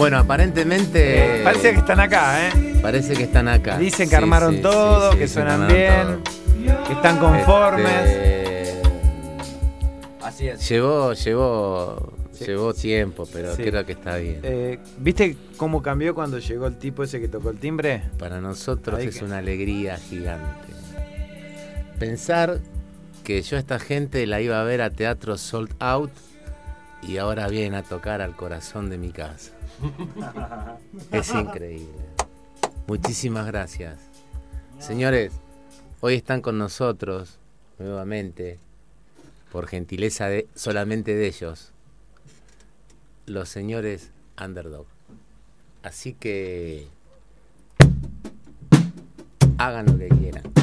Bueno, aparentemente. Parece que están acá, ¿eh? Parece que están acá. Dicen que Sí, armaron sí, todo, sí, sí, que sí, suenan bien, todo. que están conformes. Este, Así es. llevó, llevó, Sí. llevó tiempo, pero Sí. creo que está bien. Eh, ¿Viste cómo cambió cuando llegó el tipo ese que tocó el timbre? Para nosotros Ahí es que- una alegría gigante. Pensar que yo a esta gente la iba a ver a teatro sold out y ahora viene a tocar al corazón de mi casa. Es increíble. Muchísimas gracias. Señores, hoy están con nosotros nuevamente, por gentileza de, solamente de ellos, los señores Underdog. Así que hagan lo que quieran.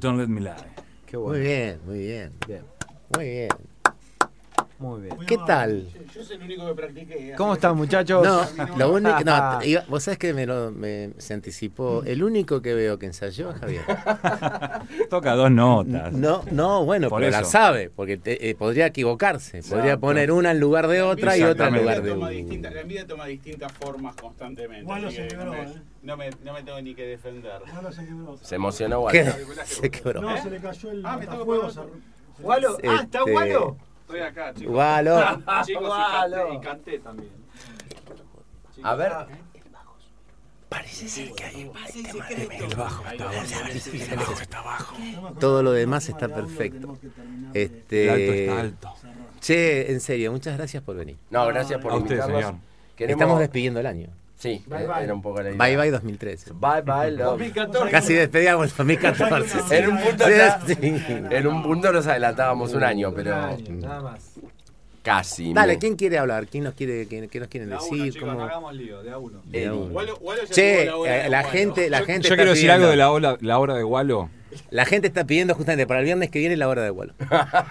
Don't let me lie. Qué Muy bueno. bien, muy bien. Bien. Muy bien. Muy bien. ¿Qué tal? Yo soy el único que practiqué. ¿Cómo están, muchachos? No, lo único. No, iba- vos sabés que me, lo, me se anticipó. El único que veo que ensayó es Javier. Toca dos notas. No, no, bueno, Por pero la eso. sabe, porque te- eh, podría equivocarse. Podría Exacto. poner una en lugar de otra y otra en lugar de distinta- La envidia toma distintas formas constantemente. Así se que quebró, no, me, eh. no, me, no me tengo ni que defender. Gualo se quebró. Se emocionó ¿Qué? Walter. Se quebró. No, se le cayó el Ah, me tengo se- ¿Gualo? Ah, ¿está Este- Gualo? Estoy acá, chicos. Gualo. Chicos, y Gualo. canté, y canté también. A ver, Parece ser que hay Tenemos que- Todo lo demás está María, uno perfecto. tenemos que terminar El alto Este, está alto. Che, en serio, muchas gracias por venir. no, gracias por usted, invitarnos. señor. Queremos- Estamos despidiendo el año. Sí, Bye, bye. era un poco la idea. Bye bye 2013. Bye bye, love. 2014. Casi despedíamos el 2014. En un punto Sí. En un punto nos adelantábamos un año, pero Un año, nada más. Casi. Dale, me- ¿quién quiere hablar? ¿Quién nos quiere, quién, qué nos quieren De a uno, decir? chicos, ¿Cómo? hagamos lío, de a uno. De a Che, la eh, la gente, la Yo, gente yo está quiero decir algo de la, ola- la hora de Wallo. La gente está pidiendo justamente para el viernes que viene la hora de Gualo.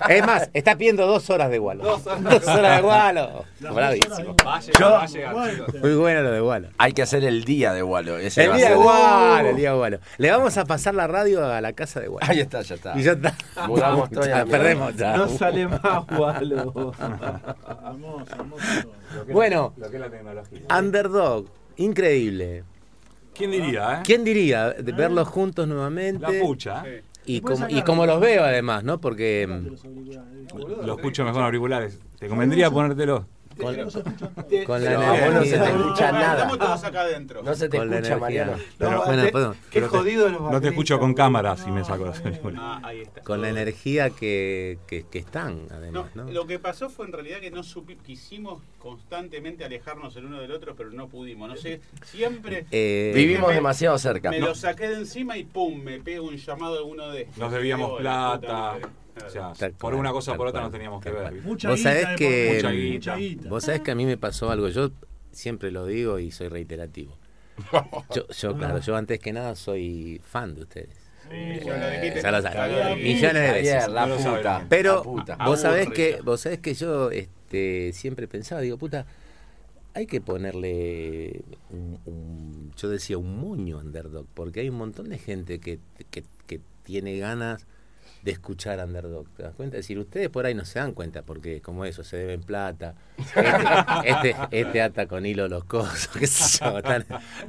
Es más, está pidiendo dos horas de Gualo. Dos horas, de Gualo. Bravísimo. dos horas Va a llegar, va a llegar, Walter. chicos. Muy bueno lo de Gualo. Hay que hacer el día de Wallo. ese El día de Gualo, el día de Gualo. Le vamos a pasar la radio a la casa de Gualo. Ahí está, ya está. Y ya está. Mudamos todo y Ya a la perdemos ya. No sale más Gualo. Hermoso, hermoso todo. Bueno, Lo que es la tecnología. Underdog, increíble. ¿Quién diría, eh? ¿Quién diría de verlos juntos nuevamente? La pucha. eh. Y como, y como los veo además, ¿no? Porque mm, los escucho mejor en auriculares. ¿Te convendría ponértelo? Con, No se escucha todo. con la no se te energía. escucha nada. Estamos todos acá adentro. No se te Con escucha. Mariano. Pero No, bueno, te- perdón, Qué pero te- jodido los No te escucho con cámara si me saco los auriculares. Ah, ahí está. con la energía que, que, que están, además, ¿no? Lo que pasó fue en realidad que no supi- quisimos constantemente alejarnos el uno del otro, pero no pudimos. No sé, siempre Eh, Vivimos me- demasiado cerca. me lo saqué de encima y pum, me pego un llamado de uno de Nos debíamos plata. Madre. O sea, Tal por cual, una cosa o por otra cual, nos teníamos que ver. Mucha Vos guita sabés de que- Mucha guita. mucha guita. Vos sabés que a mí me pasó algo, yo siempre lo digo y soy reiterativo. Yo, yo, claro, yo antes que nada soy fan de ustedes. Sí, ya lo dijiste. Ya lo sabes, millones de veces. La No puta. Pero La puta. vos sabés que vos sabés que yo este, siempre pensaba, digo, puta, hay que ponerle un, un- yo decía un moño a Underdog, porque hay un montón de gente que, que, que tiene ganas de escuchar Underdog. ¿Te das cuenta? Es decir, ustedes por ahí no se dan cuenta, porque como eso, se deben plata, este, este, este ata con hilo los cosos, qué sé yo, tan-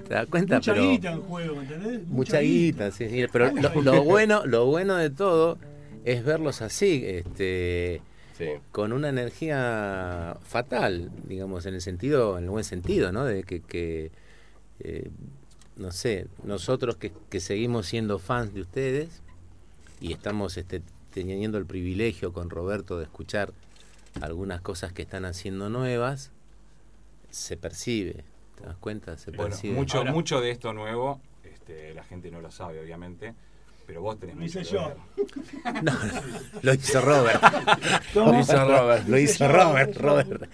¿te das cuenta? Mucha Pero, guita en juego, ¿entendés? mucha guita, sí, sí, pero lo, lo bueno, lo bueno de todo es verlos así, este Sí. con una energía fatal, digamos, en el sentido, en el buen sentido, ¿no? De que, que, eh, no sé, nosotros que, que seguimos siendo fans de ustedes y estamos este, teniendo el privilegio con Roberto de escuchar algunas cosas que están haciendo nuevas, se percibe, ¿te das cuenta? Se Bueno, percibe. mucho, Ahora- mucho de esto nuevo, este, la gente no lo sabe, obviamente, pero vos tenés Lo hice que yo. No, lo hizo Robert. Lo hizo Robert. Lo hizo Robert, Robert.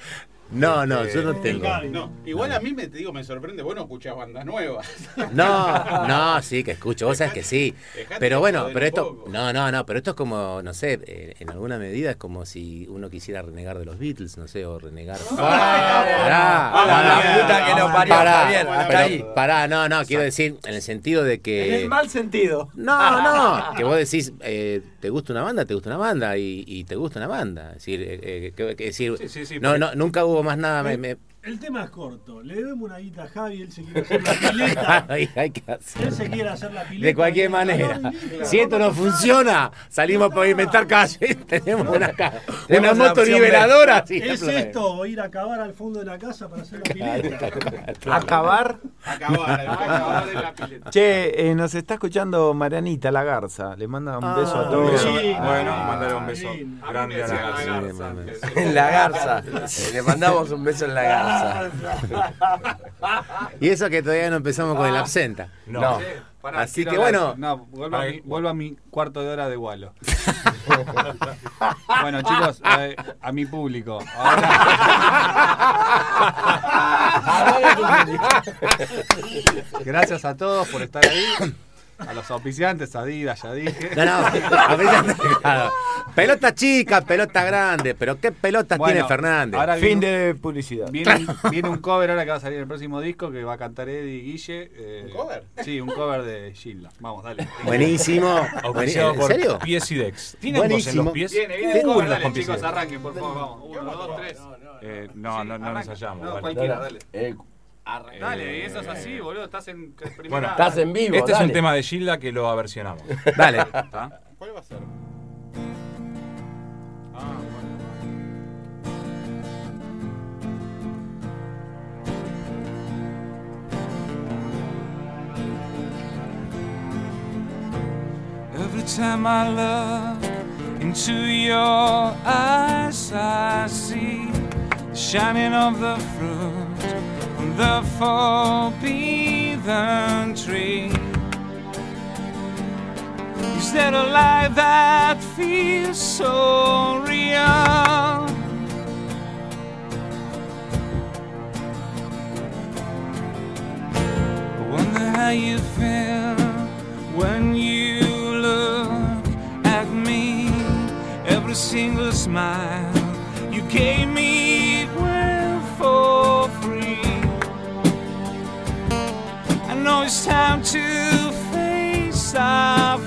No, no, yo no tengo. No, igual a mí me te digo, me sorprende, vos no escuchás bandas nuevas. No, no, sí, que escucho, vos sabés que sí. Pero bueno, pero esto, no, no, no, pero esto es como, no sé, eh, en alguna medida es como si uno quisiera renegar de los Beatles, no sé, o renegar. Pará, Vamos, la pará, puta que nos parió, pará. Pará, no, no, quiero decir, en el sentido de En que. el mal sentido. No, no, que vos decís, eh, te gusta una banda, te gusta una banda, y, y te gusta una banda. Es decir, eh, que- que decir Sí, sí, sí, no, no, nunca hubo más nada. Me, me- El tema es corto. Le debemos una guita a Javi, él se quiere hacer la pileta. Ay, hay que hacer. Él se quiere hacer la pileta. De cualquier manera. Si esto no funciona, salimos por inventar calles. Tenemos una, ca- una moto niveladora. sí, ¿Es esto o ir a cavar al fondo de la casa para hacer la pileta? Acabar. Acabar, acabar de la pileta. Che, eh, nos está escuchando Marianita La Garza. Le manda un beso a todos. sí. Bueno, Ah, mándale un beso grande a la garza. En la garza. Le mandamos un beso en la garza. Y eso que todavía no empezamos con el absenta. No. No. Pará, Así que hablar- bueno. No, vuelvo a, mi, que- vuelvo a mi cuarto de hora de Walo. bueno, chicos, eh, a mi público. Ahora- Gracias a todos por estar ahí. A los auspiciantes, Adidas, ya dije. No, no, claro. Pelota chica, pelota grande, pero ¿qué pelotas Bueno, tiene Fernández? ahora Fin viene- de publicidad. Viene, un- viene un cover ahora que va a salir en el próximo disco que va a cantar Eddie Guille. eh, ¿Un cover? Sí, un cover de Gilda. Vamos, dale. Buenísimo. ¿En por serio? Pies y Dex. ¿Tienen en Buenísimo. los pies? Viene, viene el cover, dale, chicos, arranquen, por favor, vamos. Uno, dos, tres. Eh, no, no, no nos arranca. ensayamos. No, vale. cualquiera, dale. Eh, Dale, y eso es así, boludo, estás en primera. Bueno, estás en vivo. Este es un dale. tema de Gilda que lo aversionamos. Dale. ¿Está? ¿Cuál va a ser? Every time I look into your eyes, I see shining of the fruit from the forbidden tree. Is there a life that feels so real? I wonder how you feel when you look at me. Every single smile you gave me know it's time to face our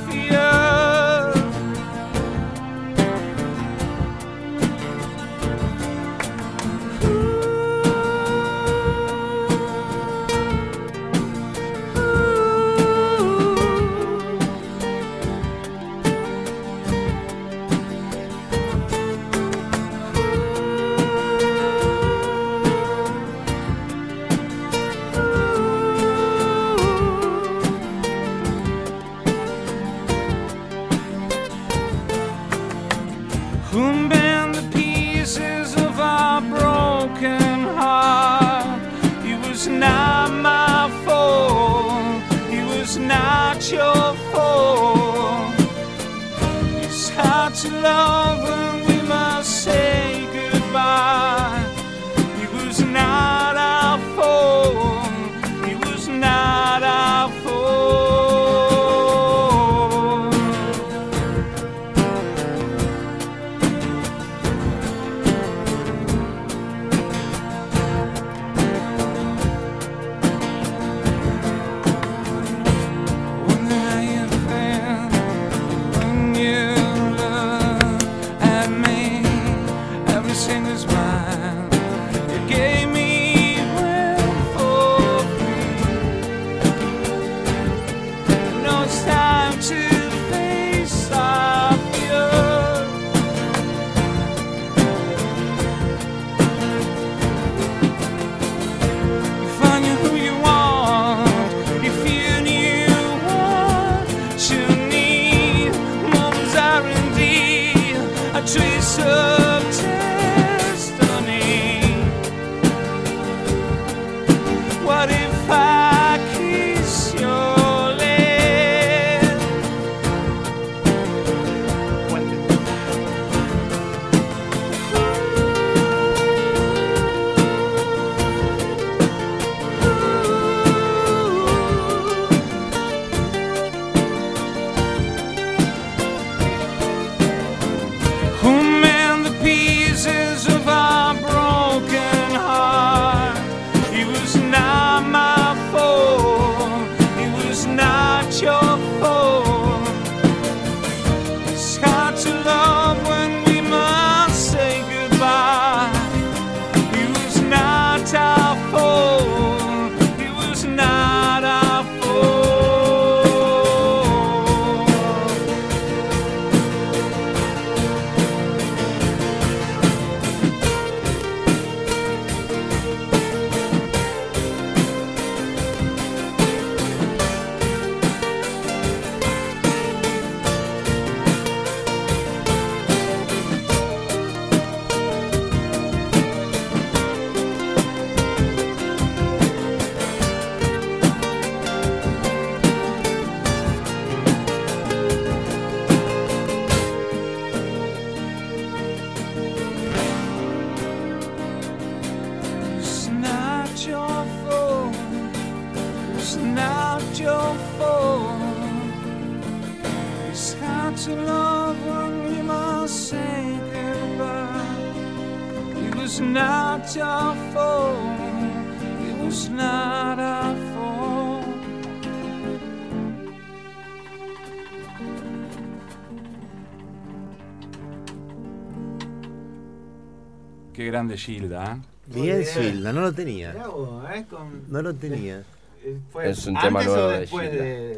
Gilda, ¿eh? Bien, Gilda, no lo tenía. Mirá vos, ¿eh? Con- No lo tenía. eh, fue Es un antes tema o nuevo de después Gilda. de-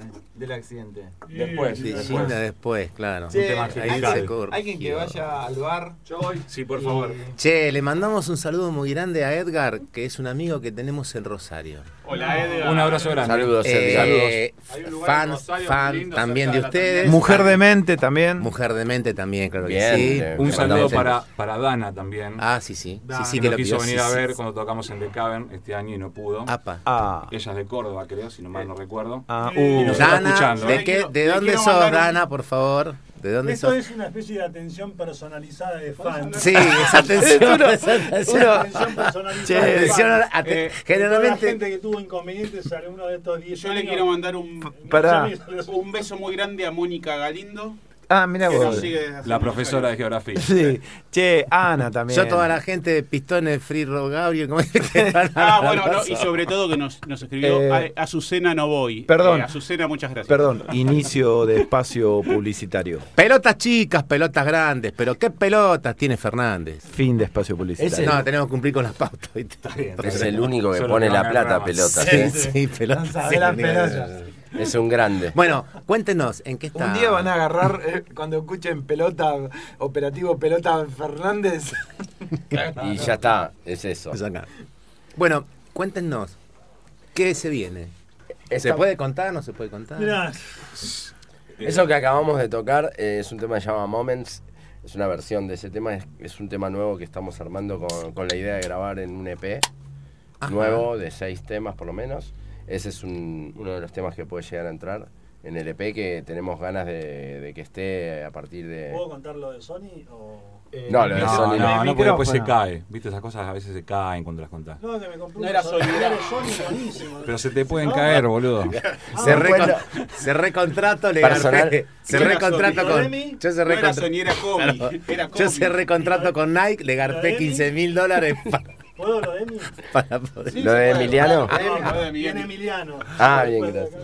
accidente. Después, Sí, después. Claro. Che, tema hay, alguien que vaya al bar. Yo voy. Sí, por y- favor. Che, le mandamos un saludo muy grande a Edgar, que es un amigo que tenemos en Rosario. Hola, Edgar. Un abrazo grande. Saludos, Eh, un Rosario fan lindo, también de ustedes. Mujer de mente también. Mujer de mente también, claro que Bien, sí. eh, Un saludo para, para Dana también. Ah, sí, sí. Sí, sí, que que nos lo quiso pidió, venir sí, a sí. ver cuando tocamos en The Cavern este año y no pudo. Apa. Ah, Ella es de Córdoba, creo, si no mal no recuerdo. ah, Y uh. nos está Dana, escuchando, ¿de, ¿eh? qué, ¿de dónde sos, Dana, por favor? ¿De dónde Esto sos? es una especie de atención personalizada de fan. Sí, esa atención. esa atención. Atención personalizada Che, de fan. a- Eh, Toda la generalmente. gente que tuvo inconvenientes alguno de estos 10 Yo años. le quiero mandar un, Pará. un beso muy grande a Mónica Galindo, Ah, mira vos. La profesora de geografía. Sí. Che, Ana también. Yo, toda la gente de Pistones, Free Rock Gabriel, ¿cómo es que están Ah, bueno, no, y sobre todo que nos, nos escribió Eh, Azucena no voy. perdón. Eh, Azucena, muchas gracias. Perdón, inicio de espacio publicitario. Pelotas chicas, pelotas grandes, pero ¿qué pelotas tiene Fernández? Fin de espacio publicitario. No, tenemos que cumplir con las pautas, ¿viste? Es el único que Solo pone la plata, ramas. pelota. Sí, ¿sí? sí, pelotas. Sí, las sí, pelotas. Es un grande. Bueno, cuéntenos, ¿en qué está? Un día van a agarrar, eh, cuando escuchen pelota, operativo pelota Fernández. Y ya está, es eso. Pues acá. Bueno, cuéntenos, ¿qué se viene? ¿Se puede contar? ¿No se puede contar? Mirá, Eso que acabamos de tocar eh, es un tema que se llama Moments. Es una versión de ese tema. Es, es un tema nuevo que estamos armando con, con la idea de grabar en un EP Ajá. nuevo de seis temas por lo menos. Ese es un- uno de los temas que puede llegar a entrar en el EP que tenemos ganas de, de que esté a partir de... ¿puedo contar lo de Sony? O... No, lo de No, Sony no, no, porque después se cae. Viste, esas cosas a veces se caen cuando las contás. No, que me compré No un era Sony, Sony, era- Sony buenísimo. Pero se te pueden No, caer, boludo. Se, Ah, recon- bueno. se recontrato, le Personal. Se recontrato con. Yo se No era recontra- Sony, era Kobe. Claro. Era Yo se recontrato con Nike, le garpé Demi? 15 mil dólares para, ¿Puedo lo de mí? para poder. Sí, ¿Lo de puede. Emiliano? Ah, lo de Bien Emiliano. Ah, bien, gracias.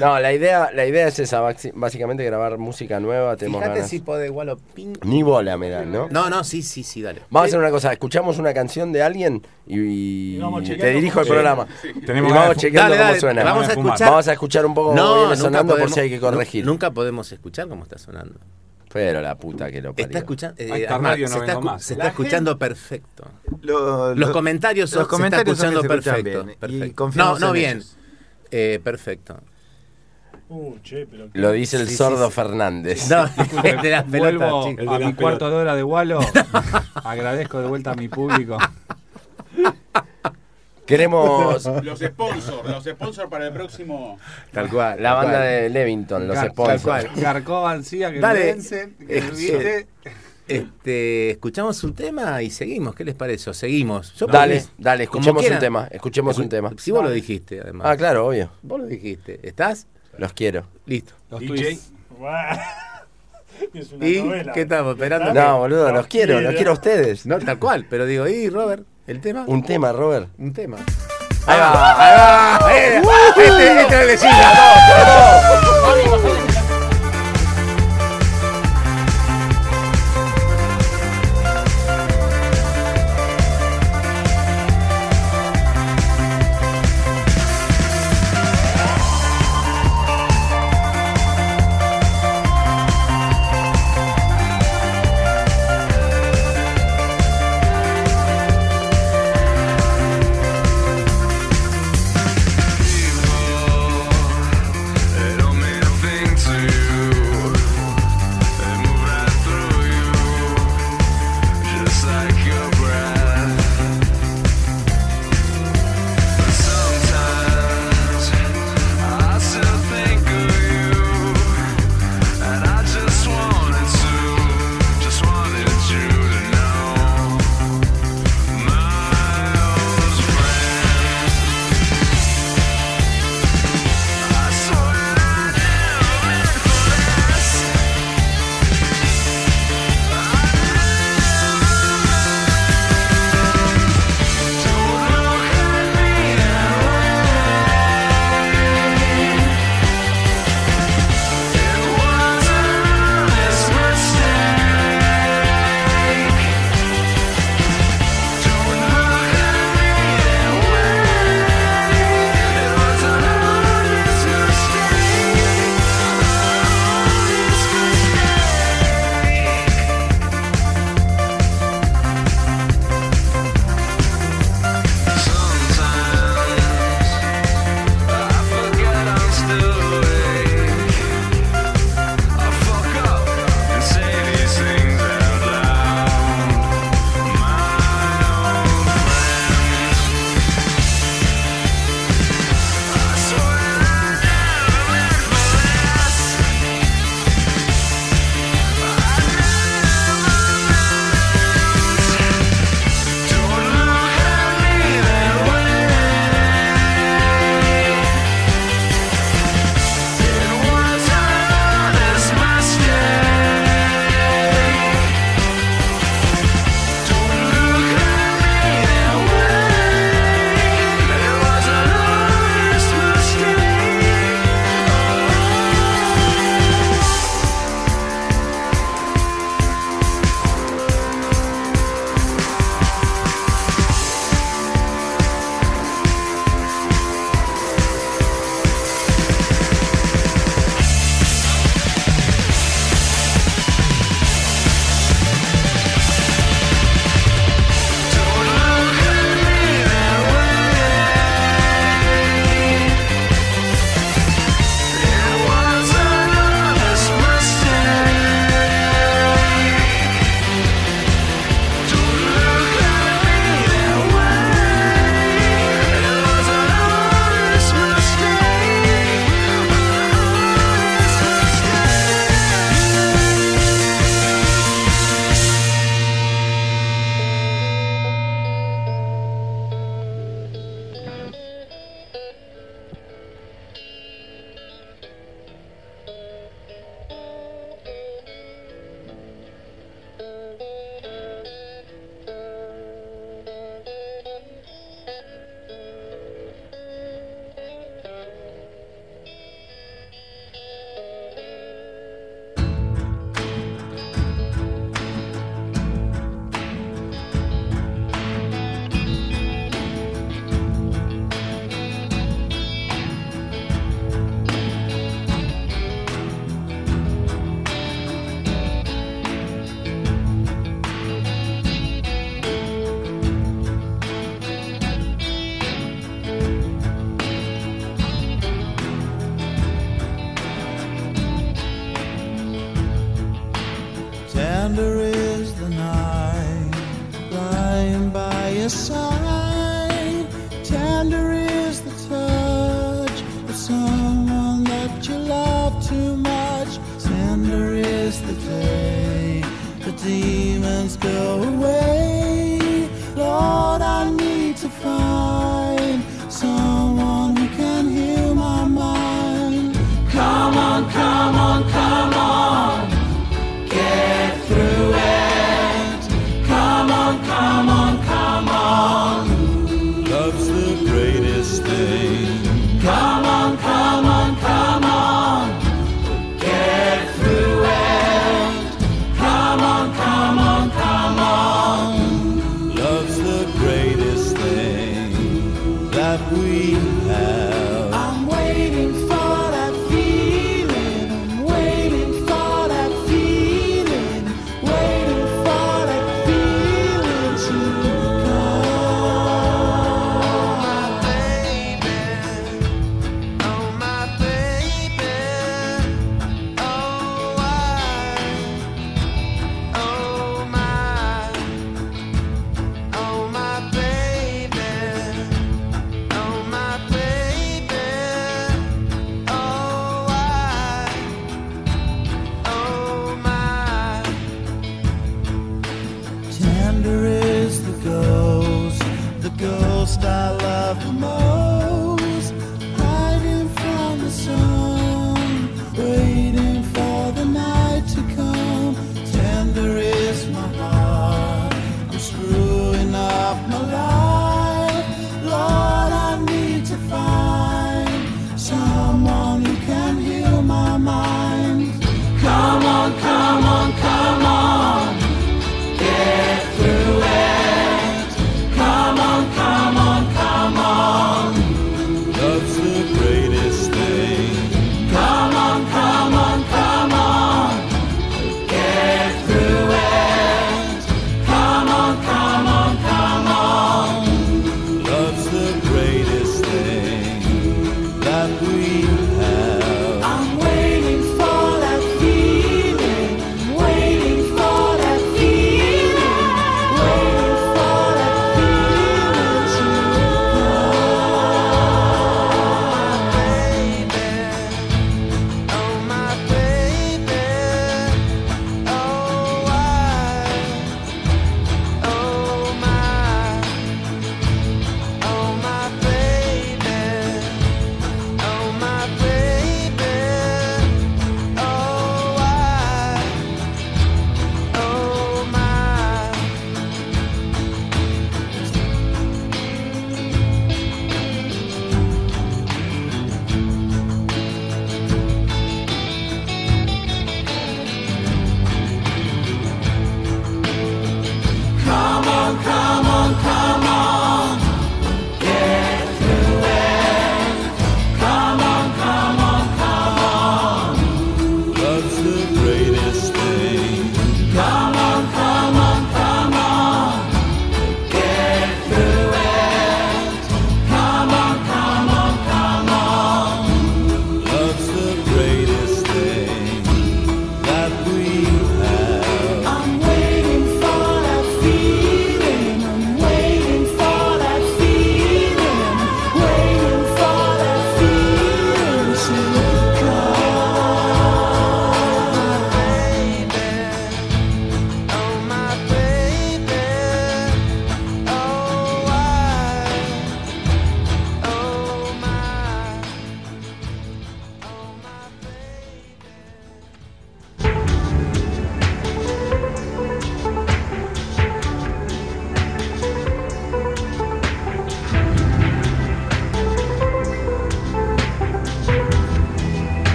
No, la idea, la idea es esa, básicamente grabar música nueva, tenemos Fíjate ganas. si podés, Wallo, ping. Ni bola me dan, ¿no? No, no, sí, sí, sí, dale. Vamos a hacer una cosa, escuchamos una canción de alguien y, Y vamos te dirijo el cómo programa. Tenemos y vamos chequeando Dale, cómo dale, suena. vamos a escuchar. Vamos a escuchar un poco cómo No, viene nunca sonando podemos, por si hay que corregir. nu- Nunca podemos escuchar cómo está sonando. Pero la puta que lo parió. Está escuchando. eh, además, radio no se está, más. se está escuchando perfecto. Lo- Los lo- comentarios son, los comentarios se está escuchando se perfecto. bien, y perfecto. No, no en bien. Eh, perfecto. Uh, che, pero. qué- Lo dice el Sí, sordo sí. Fernández. No, el de las pelotas, a mi cuarto de hora de Wallo. Agradezco de vuelta a mi público. Queremos Los sponsors, los sponsors para el próximo. Tal cual. la tal banda cual. de Levington, los Gar- sponsors. cual. Garcó Ancía, que Dale. vence, que Eh, viste. Este, escuchamos un tema y seguimos. ¿Qué les parece? O seguimos. Yo Dale, dale, escuchemos un tema, escuchemos un tema. Si vos lo dijiste, además. Ah, claro, obvio. Vos lo dijiste. ¿Estás? Los quiero. Listo. Los DJ. Es una ¿Y novela. qué estamos esperando? No, boludo, los quiero, los quiero a ustedes. No, tal cual. Pero digo, ¿y Robert? ¿El tema? Un tema, Robert. Un tema. Ahí va. ¡Ahí va! ¡Eh! Este, este.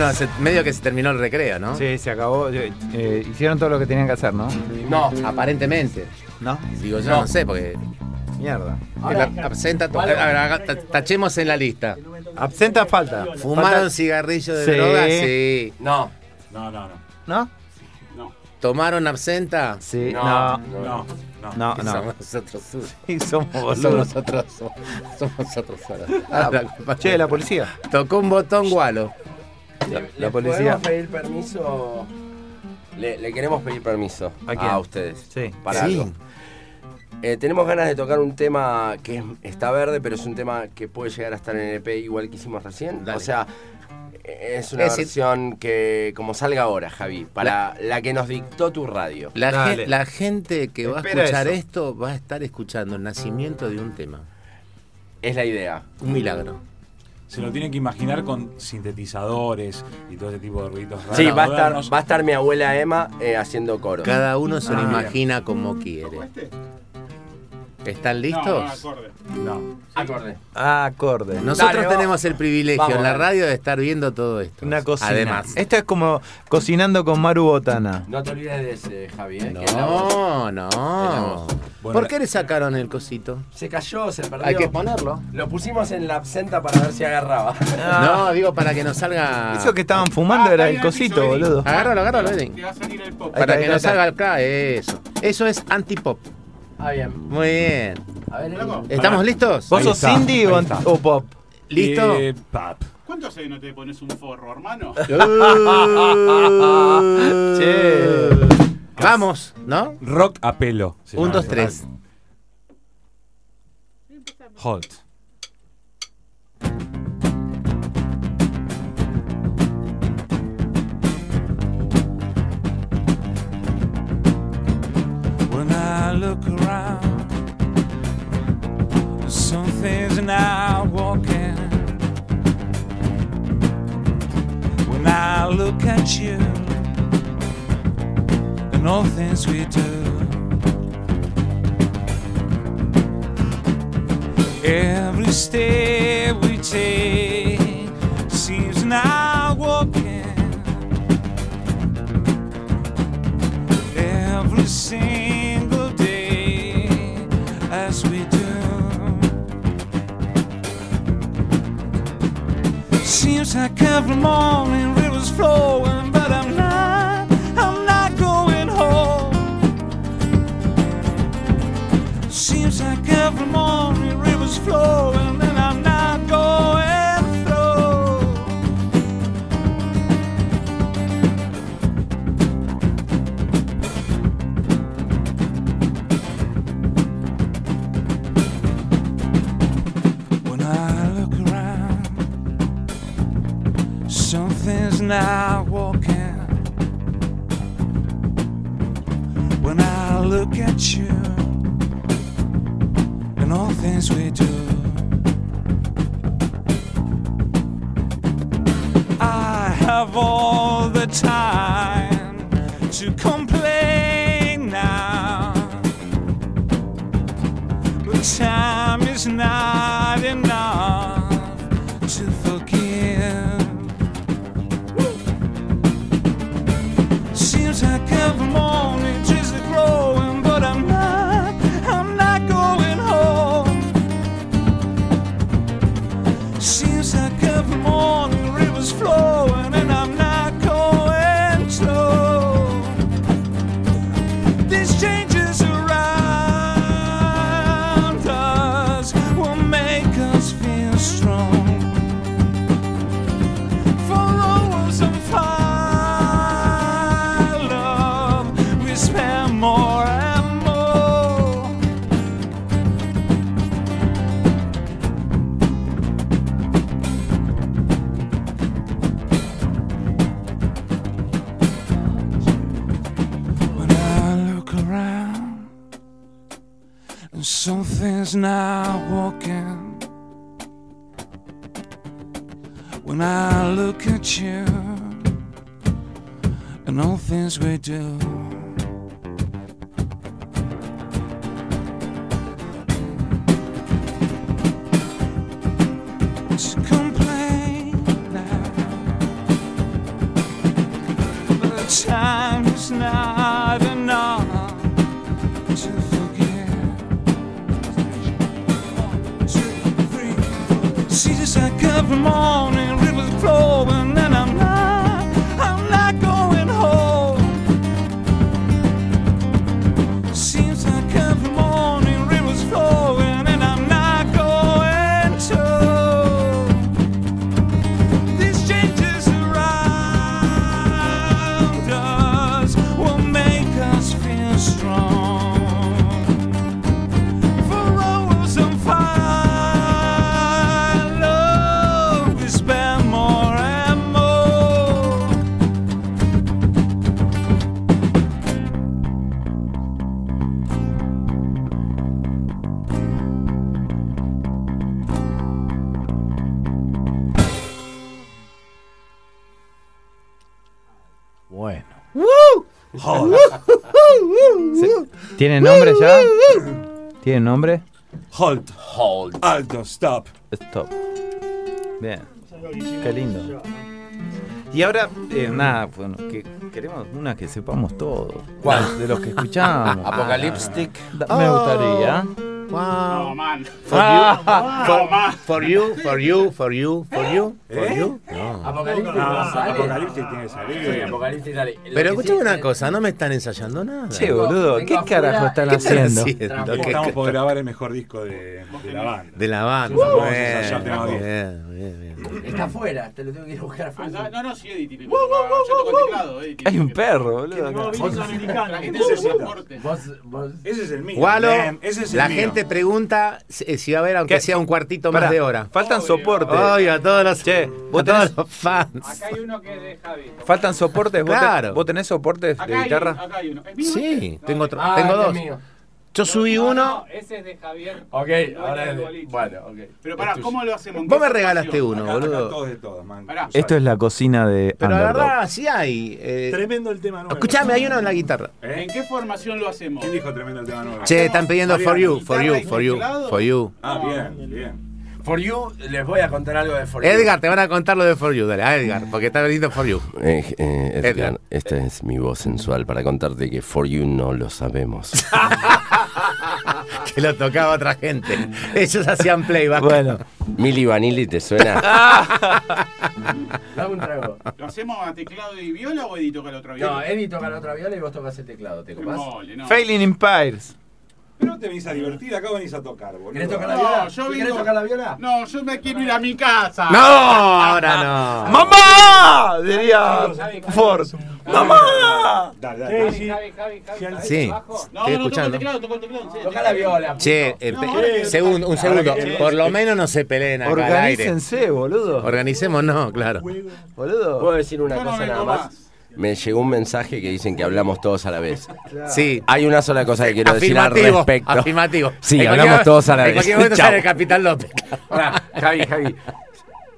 Bueno, se- medio que se terminó el recreo, ¿no? Sí, se acabó. Eh, eh, hicieron todo lo que tenían que hacer, ¿no? No, Aparentemente. ¿No? Digo, yo No. no, sé, porque. Mierda. el absenta to- a ver, haga- ta- tachemos en la lista. Absenta falta. ¿Fumaron Falta- cigarrillos de Sí. droga? Sí. no, No, no, no. ¿No? No, ¿Tomaron absenta? Sí, no, no. no, no. No, no. Somos nosotros. Sí, somos Somos boludos. nosotros. Somos nosotros ahora. Ah, Ahora, ¿qué Che, la policía. Tocó un botón gualo. La, ¿Le la policía. podemos pedir permiso? Le, le queremos pedir permiso ¿A quién? a ustedes. Sí. Para Sí. algo. Eh, tenemos ganas de tocar un tema que es- está verde, pero es un tema que puede llegar a estar en el EP igual que hicimos recién. Dale. O sea, eh, es una Es versión que, como salga ahora, Javi, para la, que nos dictó tu radio. La, gente que va a escuchar eso. esto va a estar escuchando el nacimiento de un tema. Es la idea. Un milagro. Se lo tiene que imaginar con sintetizadores y todo ese tipo de ruidos raros. Sí, va a estar, va a estar mi abuela Emma eh, haciendo coro. Cada uno se lo Ah, bien. imagina como quiere. este? ¿Están No, listos? no, acorde. No. Acorde. Acorde. Nosotros Dale, vamos. tenemos el privilegio Vamos, en la dale. radio de estar viendo todo esto. Una cocina. Además. Esto es como cocinando con Maru Botana. No te olvides de ese, Javi. eh, que es la voz. No, no. ¿Por qué le sacaron el cosito? Se cayó, se perdió. Hay que ponerlo. Lo pusimos en la absenta para ver si agarraba. No, digo para que nos salga. Eso que estaban fumando Ah, era ahí el cosito, boludo. Agárralo, agárralo, Eddie. Te va a salir el pop. Para está, que ahí está. salga acá, eso. Eso es antipop. Ah, bien. Muy bien. A ver, Flaco, ¿Estamos listos? ¿Vos Ahí sos está, indie ahí o, está. o pop? ¿Listo? Eh, pap. ¿Cuánto hace que no te pones un forro, hermano? Che. Vamos, ¿no? Rock a pelo. se Un, llama dos, tres. álbum. I walk in, when I look at you, and all things we do. Every step we take. I came from morning rivers flowing. And all things something's not walking. When I look at you and all things we do. ¿Tiene nombre ya? ¿Tiene nombre? Halt. Hold. Alto, stop. Stop. Bien. Qué lindo. Y ahora, eh, nada, bueno, que queremos una que sepamos todos. ¿Cuál? De los que escuchamos. Apocaliptic. Da- Me gustaría. No, man. For Ah. you, for, for you, for you, for you, for you, for ¿Eh? you. No. Apocaliptic No, no sale. Apocalipsis tiene que salir. Sí, Apocalipsis sale. Lo Pero escúchame sí- una cosa, no me están ensayando nada. Che, boludo, ¿qué carajo están ¿Qué están haciendo? haciendo? ¿Qué- Estamos por grabar el mejor disco de, de la banda. De la banda. Vamos a ensayar bien, bien. Está afuera, te lo tengo que ir a buscar Ah, afuera. no, no, no, sí. Yo toco el teclado, tiene Hay un perro, boludo. soporte. Vos, vos. Ese es el mío. Walo, Bien, ese es el la mío. Gente pregunta si si va a haber, aunque ¿Qué? sea un cuartito más de hora. Faltan soportes. Ay, a todos los, Che, a vos todos tenés- los fans. Acá hay uno que es de Javi. Faltan soportes. ¿Vos, te- Claro. ¿Vos tenés soportes Acá de hay, guitarra? acá hay uno. ¿Es mío Sí, este? tengo otro. Ah, tengo este es dos. mío. Yo subí uno. Ese es de Javier. Ok, ahora es de-. Bueno, ok. Pero pará. ¿cómo lo hacemos? ¿En Vos me regalaste uno, Acá, acá boludo. todos de todos, man. Pará. Esto es la cocina de Pero la verdad, sí hay. eh, Tremendo el tema nuevo. escuchame, hay uno en la guitarra. ¿Eh? ¿En qué formación lo hacemos? ¿Quién dijo tremendo el tema nuevo? Che, están pidiendo for you, for you, for you, for you. Ah, bien, bien. For You, les voy a contar algo de For You. Edgar, te van a contar lo de for you, dale, a Edgar, porque está vendiendo for you. Eh, eh, Edgar, Edgar. esta es mi voz sensual para contarte que For You no lo sabemos. Que lo tocaba otra gente. Ellos hacían playback. Bueno, Mili Vanilli, ¿te suena? Dame un trago. ¿Lo hacemos a teclado y viola o Eddie toca la otra viola? No, Eddie toca la otra viola y vos tocas el teclado. ¿Te copás? Mole, no. Failing Empires. Pero no te venís a divertir, acá venís a tocar, boludo. ¿Querés tocar la No, viola? yo ¿Querés tocar la viola? No, yo me quiero ir a mi casa. No, ahora no. ¡Mamá! Diría Ford. ¡Mamá! Dale, dale. Sí, sí. Javi, Javi, Javi, Javi, Sí. abajo. No, Estoy no, toca el escuchando. teclado, toca el teclado. Toca la viola. Che, segundo, un segundo. Por lo menos no se peleen acá al aire. Organícense, boludo. Organicemos, no, claro. Boludo. ¿Puedo decir una cosa nada más? Me llegó un mensaje que dicen que hablamos todos a la vez. Sí. Hay una sola cosa que quiero decir al Afirmativo, respecto. afirmativo. Sí, En hablamos todos a la En vez. cualquier momento sale el Capitán López. Pará, Javi, Javi.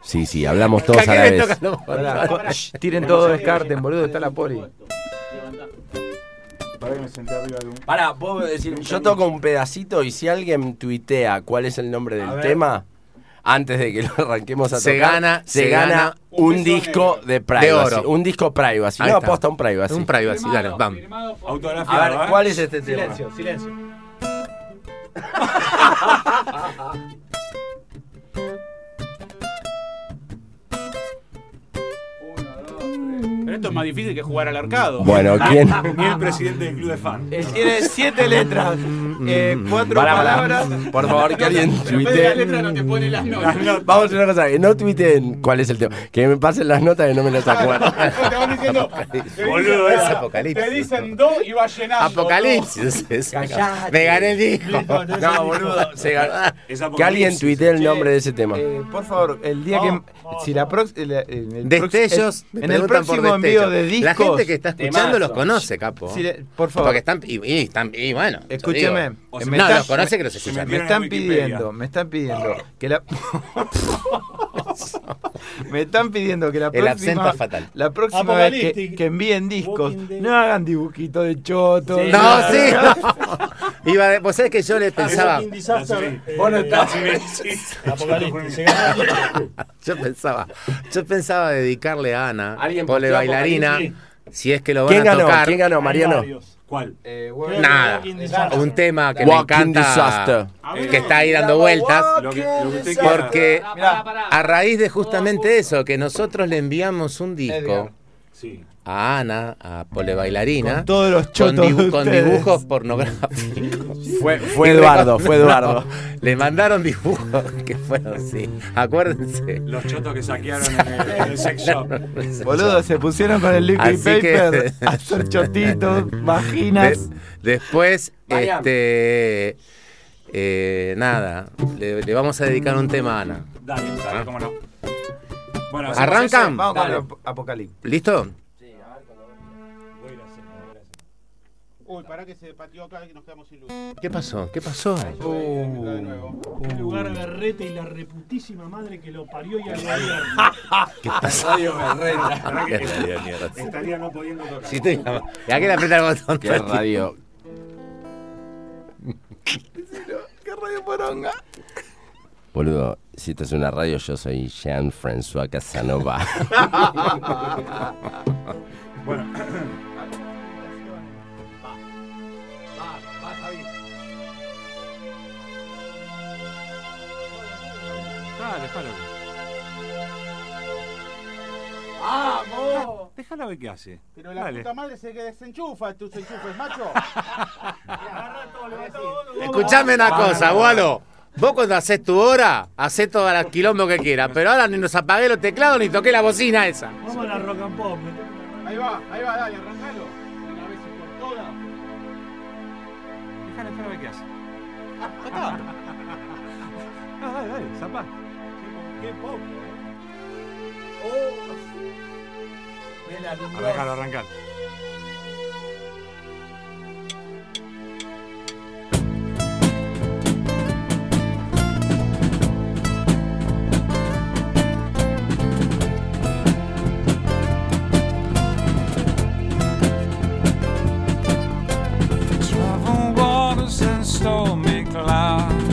Sí, sí, hablamos todos a la ¿Qué vez. shh, tiren todo, descarten, boludo, está la poli. Pará que me senté arriba de un... Pará, puedo decir, yo toco un pedacito y si alguien tuitea cuál es el nombre del tema, antes de que lo arranquemos a Se tocar, gana- se, se gana, gana un disco negro. de privacy. De oro. Un disco privacy. Ahí no, está. aposta un privacy. Un privacy, dale, vamos. Firmado por- Autografiado, A ver, ¿eh? ¿cuál es este tema? Silencio, silencio. Pero esto es más difícil que jugar al arcado. Bueno, ¿quién? Ni el presidente del club de fan. Eh, Tiene siete letras, eh, cuatro Pará, pará. palabras. Por favor, que alguien Pero en vez de la tuitee. letra no te pone las notas. Vamos a hacer una cosa, que no tuiteen cuál es el tema. Que me pasen las notas que no me las acuerdo. te van diciendo. te Boludo, dicen- es Apocalipsis. Te dicen do y va llenando. Apocalipsis. es- Callate. Me gané el disco. No, boludo, se ganó. Es Que alguien Apocalipsis. tuitee el nombre de ese tema. Eh, por favor, el día que. Si la próxima. Destellos, me En el preguntan por próximo destellos. de discos. La gente que está escuchando Temazo. los conoce, capo. le- por favor. Porque están. Y, y están, y bueno. Escúcheme. digo, O eh, se me no, están- los conoce que los escuchan. Me están pidiendo, me están pidiendo que la. me están pidiendo que la El próxima. fatal. La próxima vez que, envíen discos, no hagan dibujitos de choto. Sí. No, sí. no. Iba de- vos sabés que yo le pensaba. Eh. Yo pensaba. Yo pensaba dedicarle a Ana, ¿Alguien pole bailarina, si es que lo van ¿Quién a ganó? tocar. ¿Quién ganó, Mariano? Eh, Nada. Un tema que Walking me encanta. Disaster. Que está ahí dando vueltas. Lo que, lo que usted quiera. Porque a raíz de justamente eso, que nosotros le enviamos un disco. Sí. A Ana, a Pole Bailarina, Con todos los con, chotos dibu- de con dibujos pornográficos. Fue, fue Eduardo, fue Eduardo. Le mandaron dibujos que fueron así. Acuérdense. Los chotos que saquearon en el, sex shop. Boludo, se pusieron con el liquid Así que- paper a hacer chotitos, vaginas. De- después, este. eh, nada, le, le vamos a dedicar un tema a Ana. Dale, dale, cómo no. Bueno, ¿Arrancan? Vamos Dale. con el apocalipsis. ¿Listo? Uy, pará que se pateó acá y nos quedamos sin luz. ¿Qué pasó? ¿Qué pasó? De nuevo. Un lugar berrete y la reputísima madre que lo parió y al gobierno. Radio Berreta. Que Estaría no pudiendo tocar. Sí, estoy- ¿Y a qué le aprieta el botón? Qué radio. ¿Qué radio poronga? Boludo, si esto es una radio, yo soy Jean-François Casanova. Bueno, dale, déjalo. ¡Vamos! Déjalo ver qué hace. Pero la Dale. puta madre se que desenchufa tus enchufes, macho. Escuchame una cosa, Gualo. Vos cuando haces tu hora, haces todo el quilombo que quieras, pero ahora ni nos apagué los teclados ni toqué la bocina esa. Vamos a la rock and pop. Ahí va, ahí va, dale, arrancalo. Una vez y por todas. Déjalo, déjalo ver qué hace. Ah, dale, dale, Arrancar, arrancar. Waters and stormy clouds.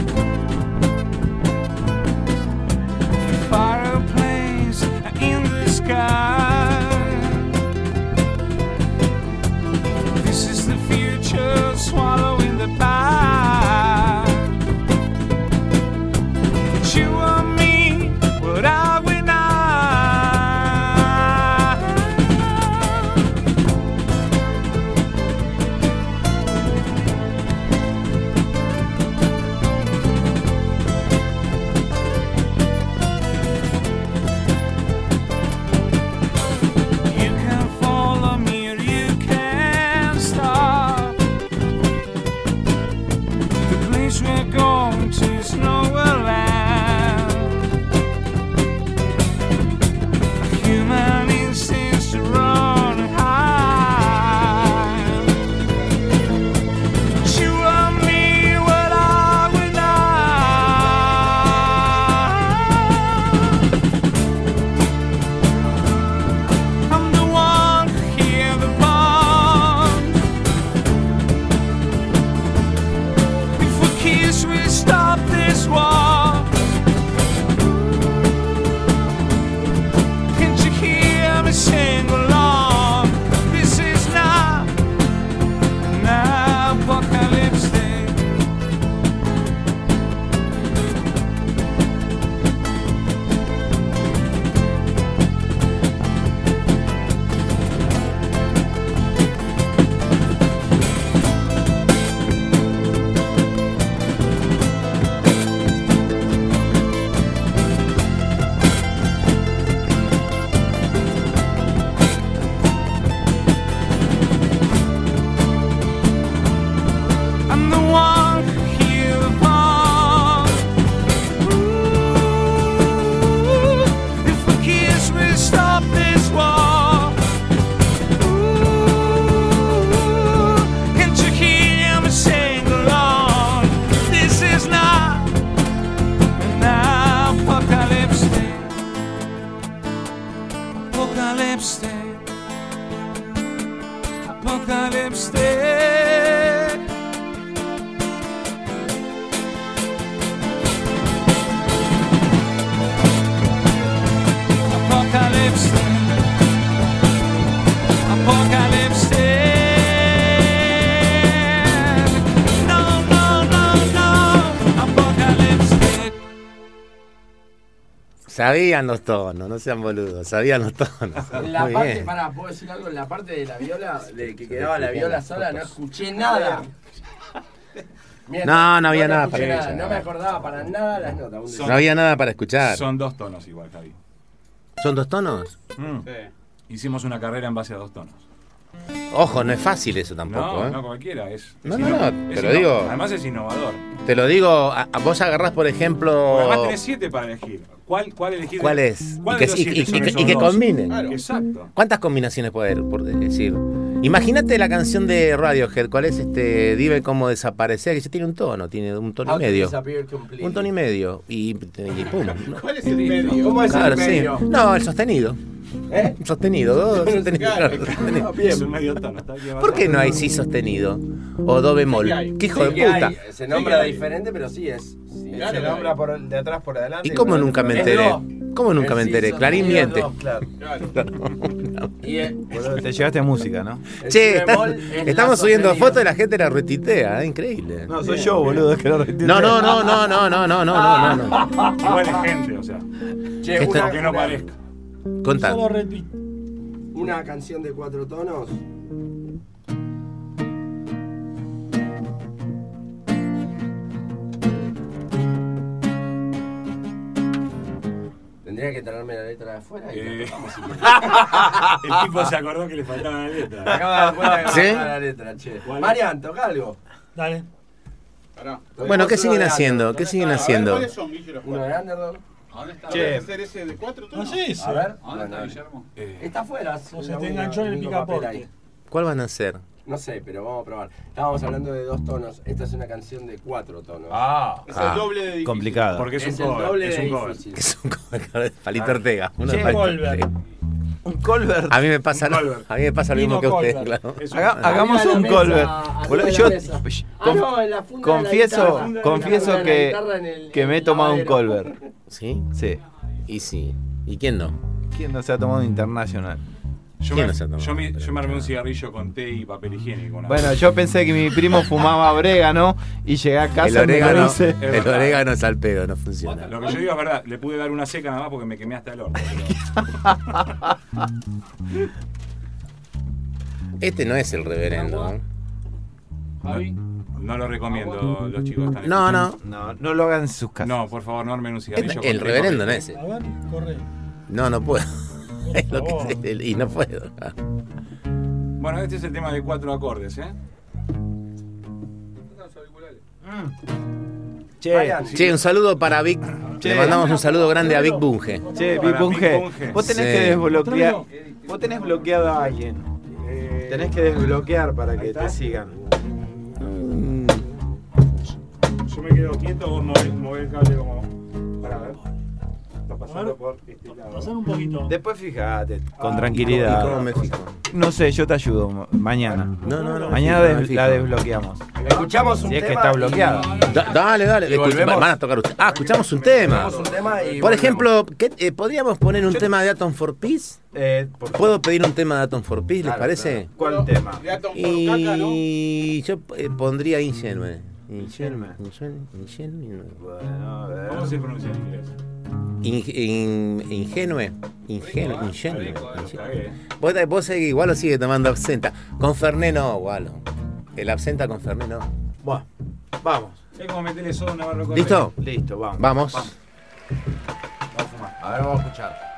Sabían los tonos, no sean boludos, sabían los tonos. La Muy parte, bien. para, ¿puedo decir algo? En la parte de la viola, de que quedaba la viola sola, no escuché nada. No, no había nada para escuchar. No me acordaba para nada las notas. No había nada para escuchar. Son dos tonos igual, Javi. ¿Son dos tonos? Mm. Hicimos una carrera en base a dos tonos. Ojo, no es fácil eso tampoco, no, ¿eh? no cualquiera, es. No, es no, no, es te lo inno- digo. Además es innovador. Te lo digo, a- a- vos agarrás, por ejemplo. Porque Además tenés siete para elegir. ¿Cuál, cuál elegir? ¿Cuál es? ¿Cuál Y que- y- que- combinen. Claro, Exacto. ¿Cuántas combinaciones puede haber, por decir? Imagínate la canción de Radiohead, ¿cuál es este? Dime cómo desaparecer, que ya tiene un tono, tiene un tono y medio. Un tono y medio. Y, y pum. ¿Cuál es el medio? ¿Cómo es Claro, el sí. medio? No, el sostenido. ¿Eh? Sostenido, do, sostenido. Claro, claro, sostenido. Es un medio tono. ¿Por qué no hay si sostenido? O do bemol. Sí hay. ¿Qué hijo Sí de puta? hay, se nombra diferente, pero sí es. Sí, Claro Se nombra por el- de atrás por adelante. ¿Y cómo nunca me Es enteré? ¿Cómo nunca me enteré? Clarín miente. claro. Te llevaste música, ¿no? Che, la estamos subiendo fotos y la gente la retuitea, ¿eh? increíble. No, soy yo, boludo, es que lo retiro. No, no, no, no, no, no, no, no, no, no. Igual es gente, o sea. Che, una, Aunque no parezca. Retweet. una canción de cuatro tonos. Tendría que traerme la letra de afuera y Eh. la. El tipo se acordó que le faltaba la letra. Acabo de la letra, che. Marian, toca algo. Dale. Pará. Bueno, ¿qué siguen haciendo? ¿Qué siguen haciendo? ¿Cuáles son, Uno de? Underdog. ¿Dónde está? Che. ¿Puede ser ese de cuatro No sé ese. A ver. ¿Dónde está Guillermo? Eh, Está afuera. O se te enganchó en el picaporte. ¿Cuál van a ser? No sé, pero vamos a probar. Estábamos hablando de dos tonos. Esta es una canción de cuatro tonos. Ah. Es Ah, el doble de difícil. Complicado. porque es, es un el cover. doble Es un cover. es un cover Palito Ortega. Che, Palito Colbert. Un Colbert. A mí me pasa, Un Colbert. a mí me pasa lo mismo que a usted, claro. Haga- hagamos un Colbert. yo Ah, no, en la funda de la confieso, confieso la que, el- que me he tomado un. Colbert. ¿Sí? Sí. Y sí. ¿Y quién no? ¿Quién no se ha tomado internacional? Yo ¿Quién me, yo yo armé un cigarrillo con té y papel higiénico. una Bueno, vez. yo pensé que mi primo fumaba orégano y llegué a El casa y me lo orégano. Es el orégano es al pedo, no funciona. Lo que yo digo es verdad, le pude dar una seca nada más porque me quemé hasta el horno. pero- Este no es el reverendo. ¿no? Javi. No lo recomiendo, los chicos están No, no. No, no lo hagan en sus casas. No, por favor, no armen un cigarrillo. Este- el reverendo no es ese. A ver, corre. No, no puedo. Es lo que sé, y no puedo. Bueno, este es el tema de cuatro acordes, ¿eh? Che, Che, un saludo para Vic. Che. Le mandamos un saludo grande a Vic Bunge. che, Big Bunge. vos tenés Sí. que desbloquear. Vos tenés bloqueado a alguien. Eh, Tenés que desbloquear para que te sigan. Yo me quedo quieto, vos movés, movés el cable como. Para ver. Pasando por este lado. Pasar un poquito. Después fíjate, con ¿Y cómo tranquilidad. me fijo? No sé, yo te ayudo ma- mañana. No, no, no. Mañana des- la desbloqueamos. Escuchamos un Si es que tema está. Da- dale, dale. Escucha- van a tocar ustedes. Ah, escuchamos un tema. Escuchamos un tema y Por ejemplo, ¿qué- eh, ¿podríamos poner un tema de Atom for Peace? Eh, por ¿Puedo pedir un tema de Atom for Peace, les Claro, parece? ¿Cuál tema? De Atom for Caca, ¿no? Y yo eh, pondría Ingenue. Ingenue. Ingenue. Ingenue. Bueno. ¿Cómo se pronuncia en inglés? In- in- ingenue. Ingenue. Ingenue. Lo cagué. Vos, vos seguís, igual lo sigue tomando absenta. Con Ferné no, Walo. El absenta con Ferné no. Bueno, vamos. Es como meterle soda a una barra con ¿Listo? Listo, vamos. Vamos. Vamos a fumar. A ver, vamos a escuchar.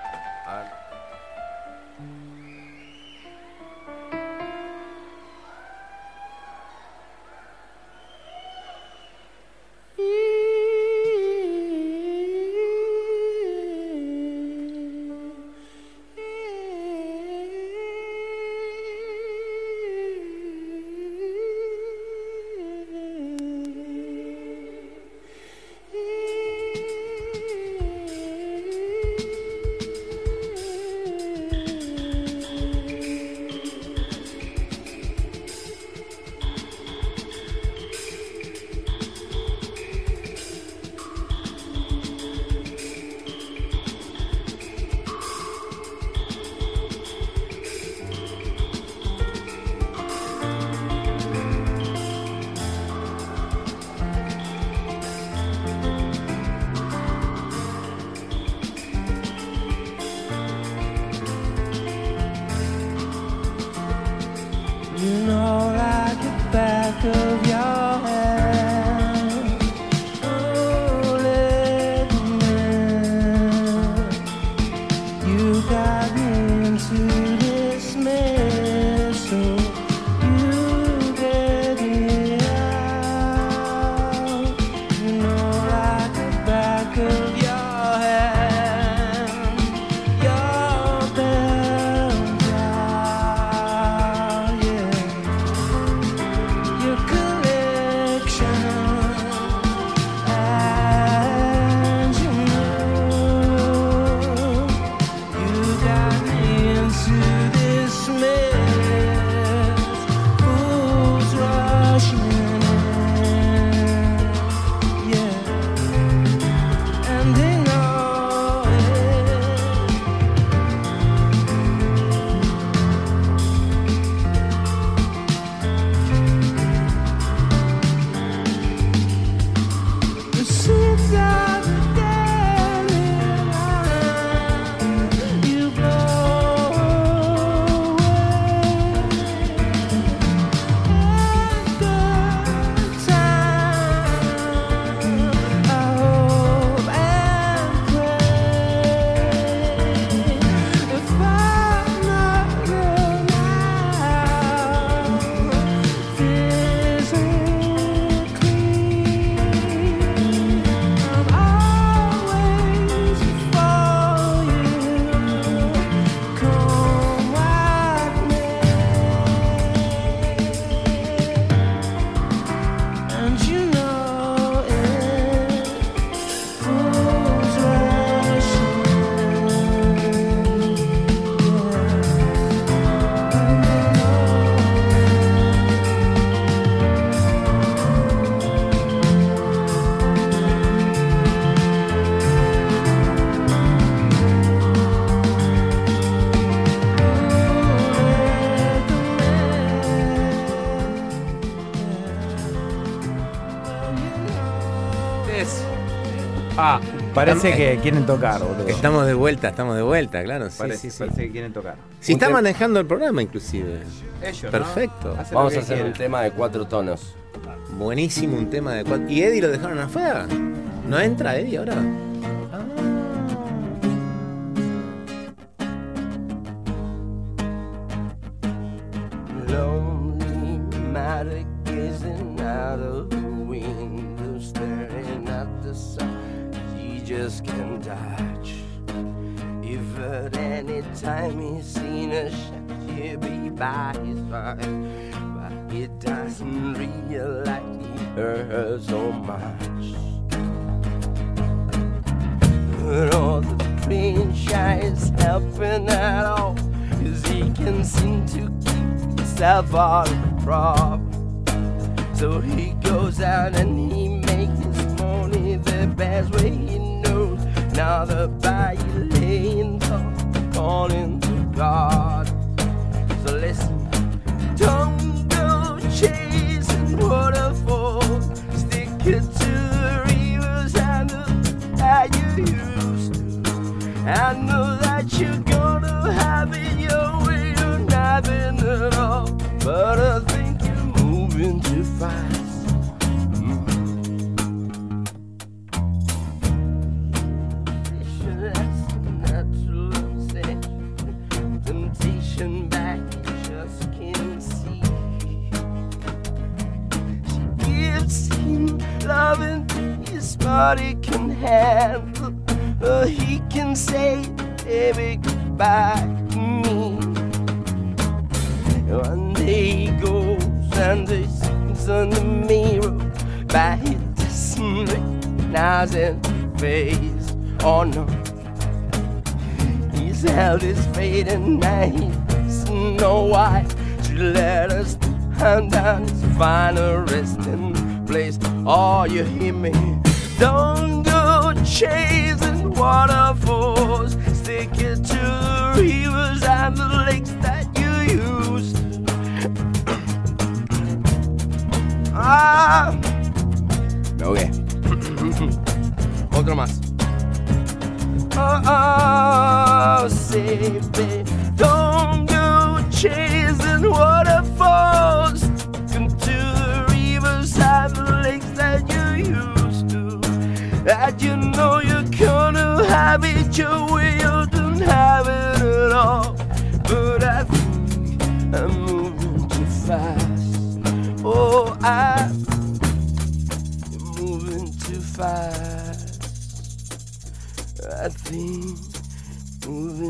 Parece que quieren tocar, boludo. Estamos de vuelta, estamos de vuelta, claro. Sí, Parece, sí, sí. parece que quieren tocar. Si está Un tem- manejando el programa, inclusive. Ellos, ¿no? Perfecto. Hacen Vamos a hacer un tema de cuatro tonos. Buenísimo, un tema de cuatro. ¿Y Eddie lo dejaron afuera? ¿No entra Eddie ahora? Babe, don't go chasing waterfalls. Come to the rivers and the lakes that you used to. That you know you're gonna have it your way or don't have it at all. But I think I'm moving too fast. Oh, I'm moving too fast. I think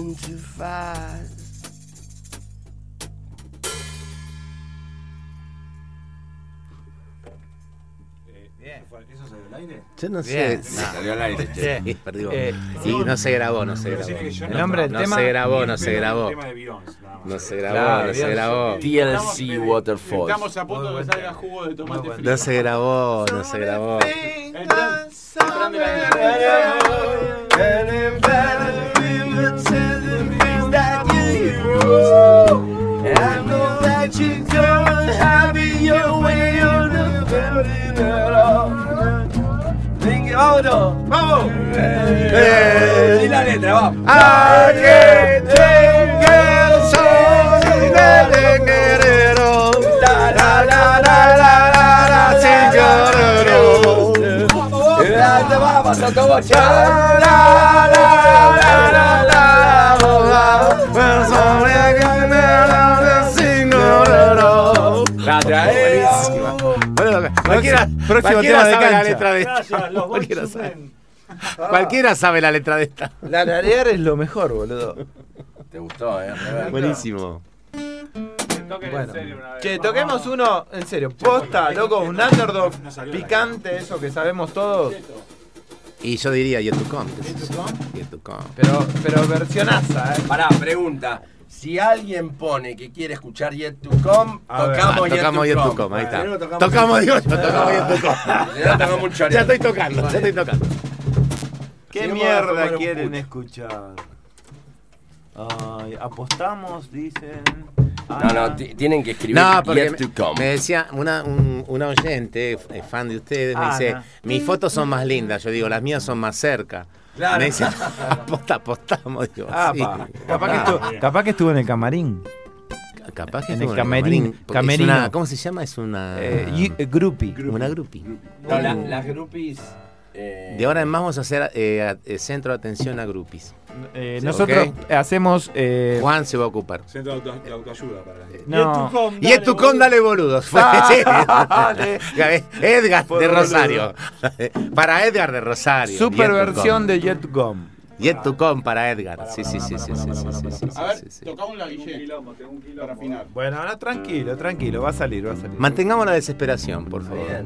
fast. ¿Eso ve al aire? Yo no Bien. sé. Salió al aire, che. Sí. Eh, y no se grabó, no se grabó. El no- nombre del No tema. se grabó, no se grabó. No se grabó, no se grabó. TLC Waterfalls. Estamos a punto de que salga jugo de tomate frito. No se grabó, no se grabó. El tren- el tren de la- I know that you're gonna have it your way or nothing at all. Venga, vámonos, vamos. Y la letra, vamos. I can't take it, so de querero. La la la la la la la, sin llorero. Vamos, a todo La la la la la La trae. Bueno, Cualquiera, próximo cualquiera tema de sabe la cancha. letra de Gracias, los Cualquiera sabe. sufren. Cualquiera sabe la letra de esta. La rarear es lo mejor, boludo. Te gustó, eh. Buenísimo. Toquen Bueno. en serio una vez. Che, toquemos uno, en serio, posta, loco, un underdog picante, eso que sabemos todos, Y yo diría Yet to Come. Yet to Come. pero, pero versionaza, eh. Pará, pregunta. Si alguien pone que quiere escuchar Yet to Come, A ver. tocamos, Ah, tocamos Yet to Come, ahí está. Tocamos, digo yo, tocamos Yet to Come. Ya tocamos un choreo. Ya estoy tocando, ya estoy tocando. ¿Qué mierda quieren escuchar? Ay, apostamos, dicen. No, no, ti- tienen que escribir No, porque yet me, to come. me decía una, un, una oyente, fan de ustedes, me Ah, dice, no. mis fotos son más lindas. Yo digo, las mías son más cerca. Claro. Me dice, aposta, apostamos. Digo, Ah, sí. pa. capaz, que estuvo, capaz que estuvo en el camarín. Capaz que en el camerín- camerino. una- ¿Cómo se llama? Es una... Eh, eh, groupie. Una grupi. No, la- las groupies. Eh, De ahora en más vamos a hacer eh, a- eh, centro de atención a grupis. Eh, Sí, nosotros hacemos. eh, Juan se va a ocupar. Centro de auto- de autoayuda para no. Y es tu con, dale boludos. Dale. Edgar de. Rosario. para Edgar de Rosario. Super versión de Jet Gum. Jet to com para Edgar. Sí, sí, sí, sí, sí, sí, sí, sí, A ver, tocamos la Guille. Para afinar. Bueno, ahora tranquilo, tranquilo, va a salir, va a salir. Mantengamos la desesperación, por favor.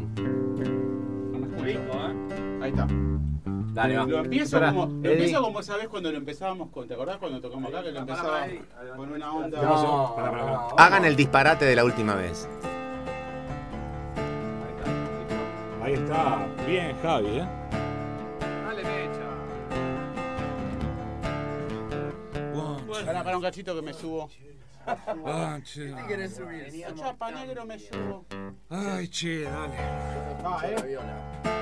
Ahí está. Dale, va. Lo empiezo como, lo Eddie. empiezo como esa vez cuando lo empezábamos con, ¿te acordás cuando tocamos acá que lo empezaba con una onda? No, Hagan el disparate de la última vez. Ahí está. Bien, Javi, ¿eh? Pará, pará un cachito que me subo. Ah, che. La chapa negro me subo. Ay, che, dale. Ah, eh.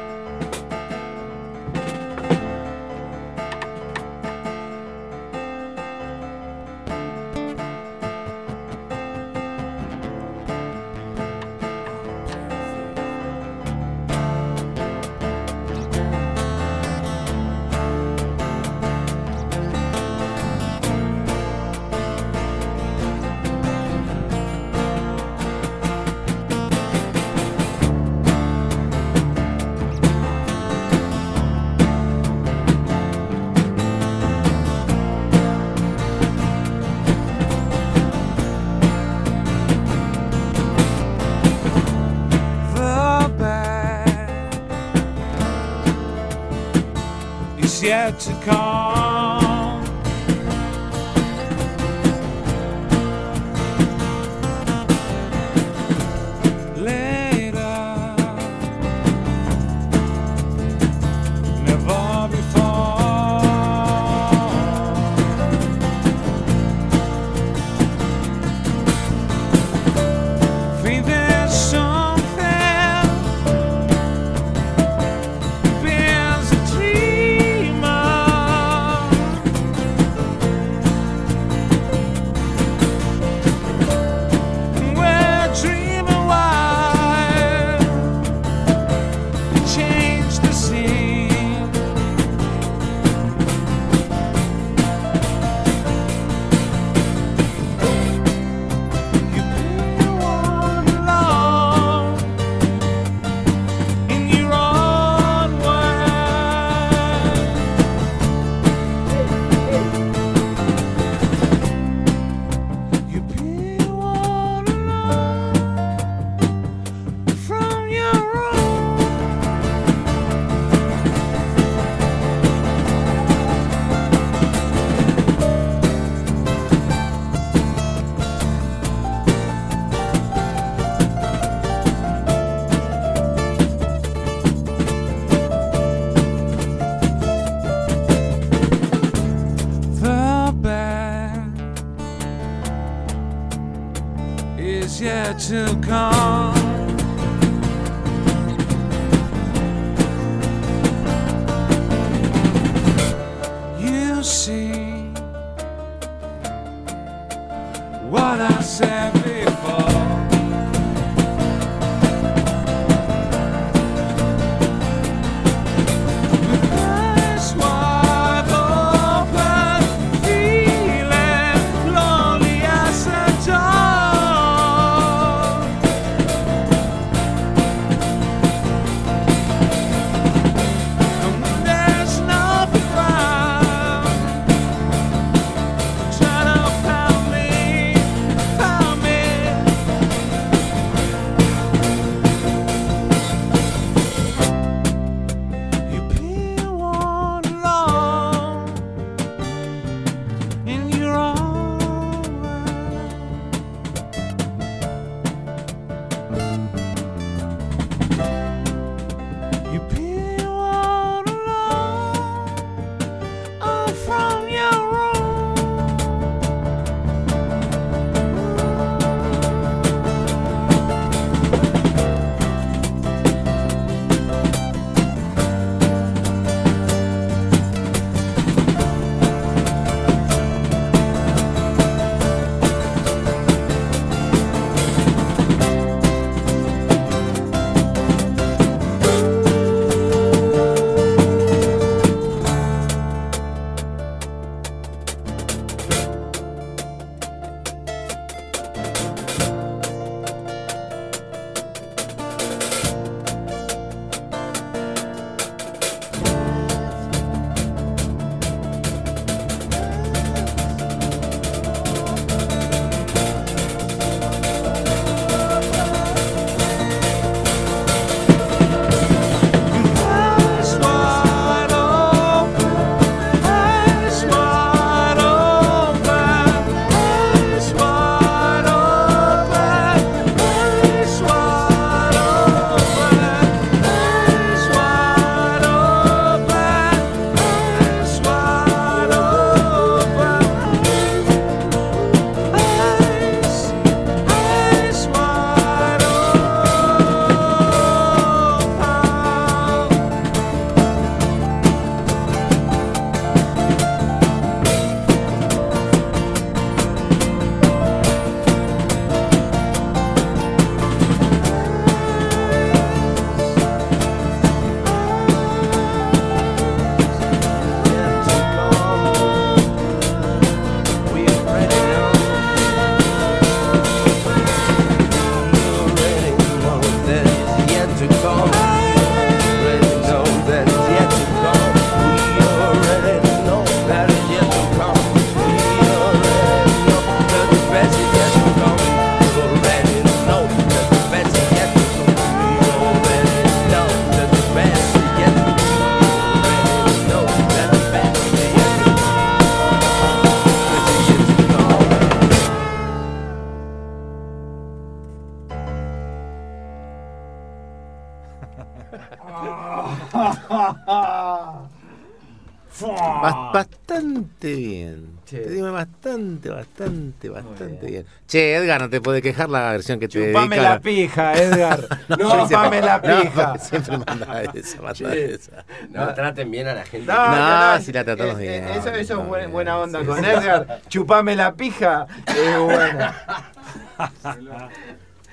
Is yet to come. Bastante bien. Che, Edgar, no te puede quejar la versión que te Chupame la pija, Edgar. No, Chupame la no, pija. siempre manda esa, manda esa. no traten bien a la gente. No, No, no, si la tratamos eh, eh, bien. Eso, eso No, es buena, buena onda sí, con sí. Edgar. Chupame la pija. Es buena.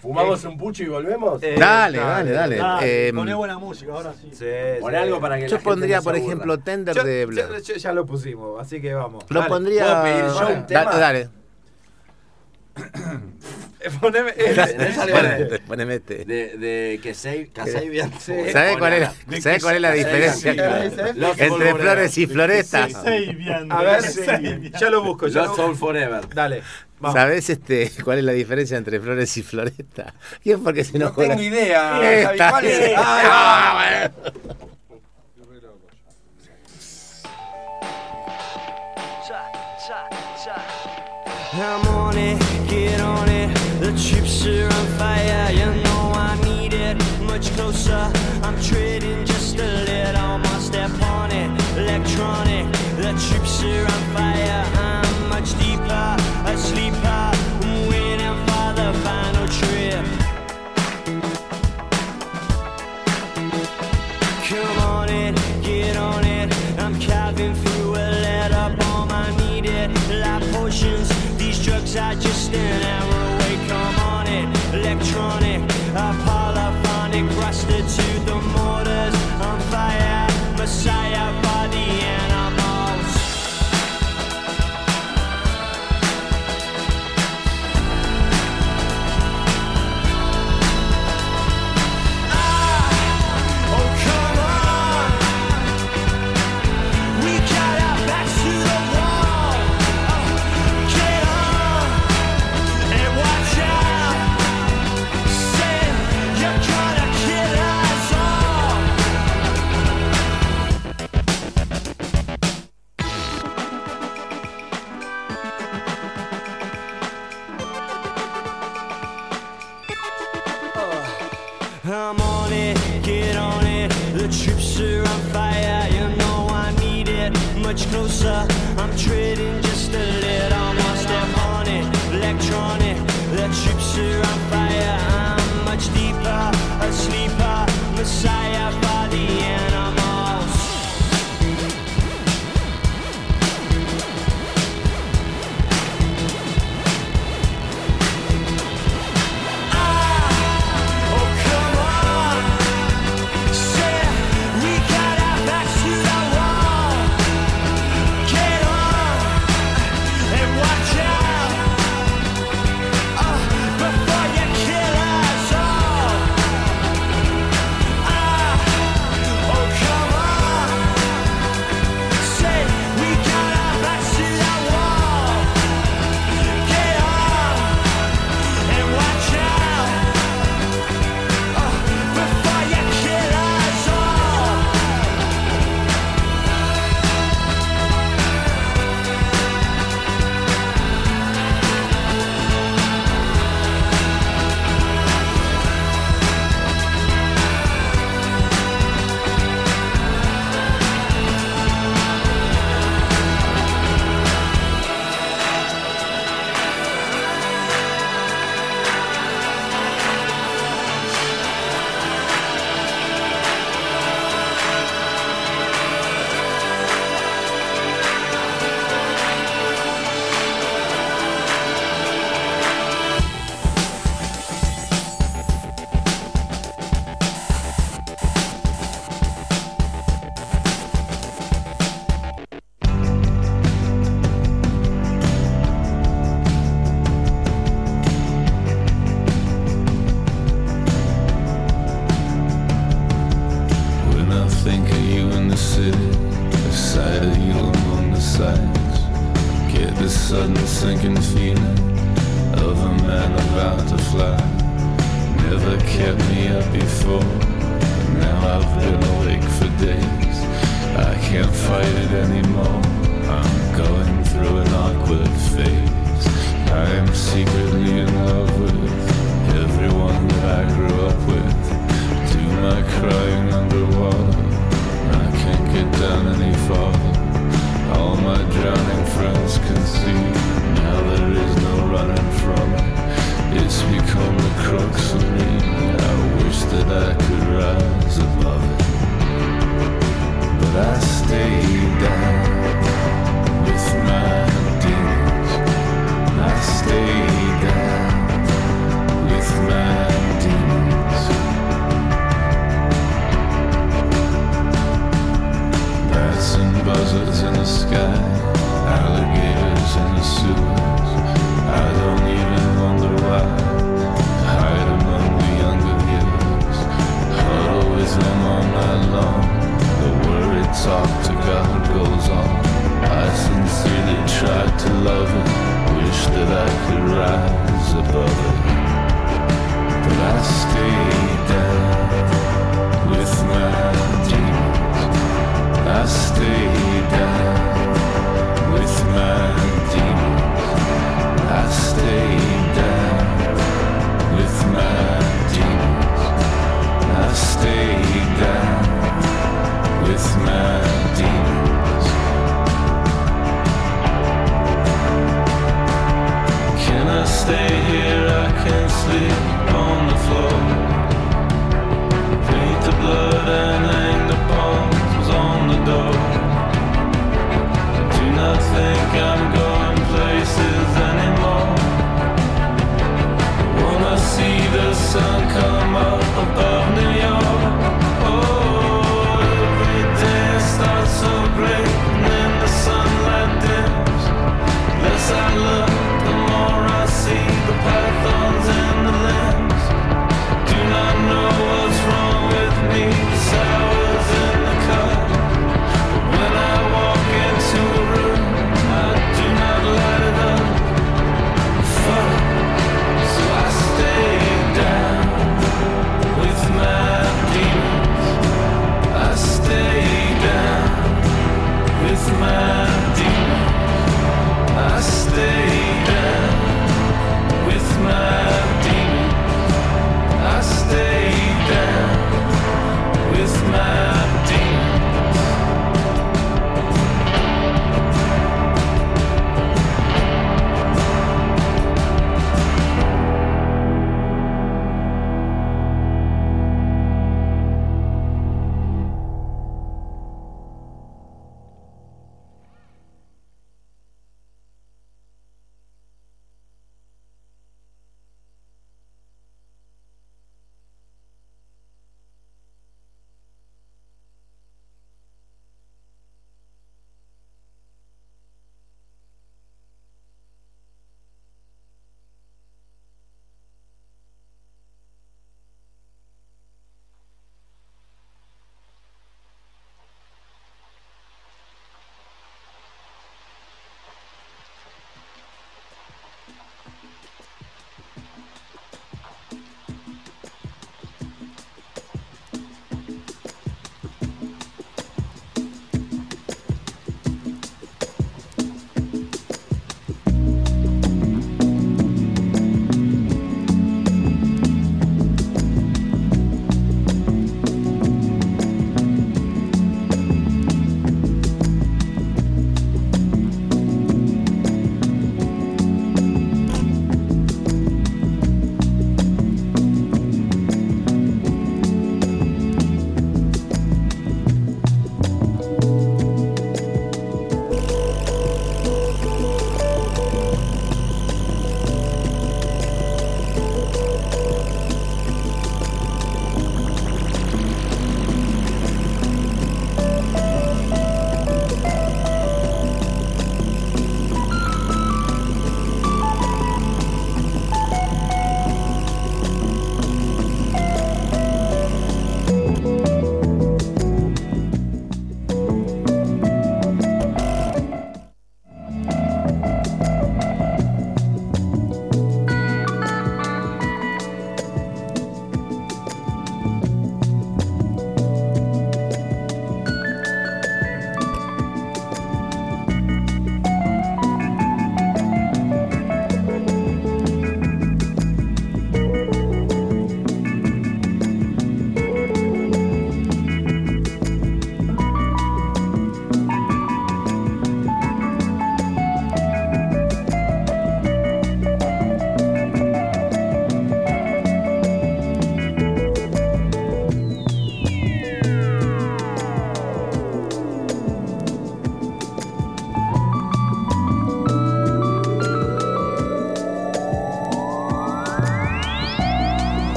¿Fumamos un pucho y volvemos? Eh, Dale, dale, dale. Dale, Eh, poné buena música, ahora sí. Sí, algo para que la yo gente pondría, no por aburra. ejemplo, Tender Yo- de yo- Blur. yo ya lo pusimos, así que vamos. Lo Dale. pondría. ¿Puedo pedir yo un tema? Dale. Eh, Poneme. eh, ¿Tenés algo de, Poneme, poneme este. de, de que se? ¿Sabes cuál, es, ¿sabes cuál es la diferencia entre flores y floretas? A ver, ya lo busco. Ya Lost lo... Soul Forever. Dale. Vamos. ¿Sabes este, cuál es la diferencia entre flores y floretas? ¿Y es porque se No nos tengo idea. Javi, Esta. ¿cuál es? Ah, bueno. I'm on it, on it. The chips are on fire, you know I need it. Much closer, I'm treading just a little more step on it. Electronic, the chips are on fire. I'm much deeper, a sleeper. Are just an hour away. Come on in, electronic, a polyphonic, rusted to the mortars. On fire, messiah Teslas in the sky, alligators in the sewers. I don't even wonder why. Hide among the younger heroes, huddle with them all night long. The worried talk to God goes on. I sincerely tried to love it, wish that I could rise above it.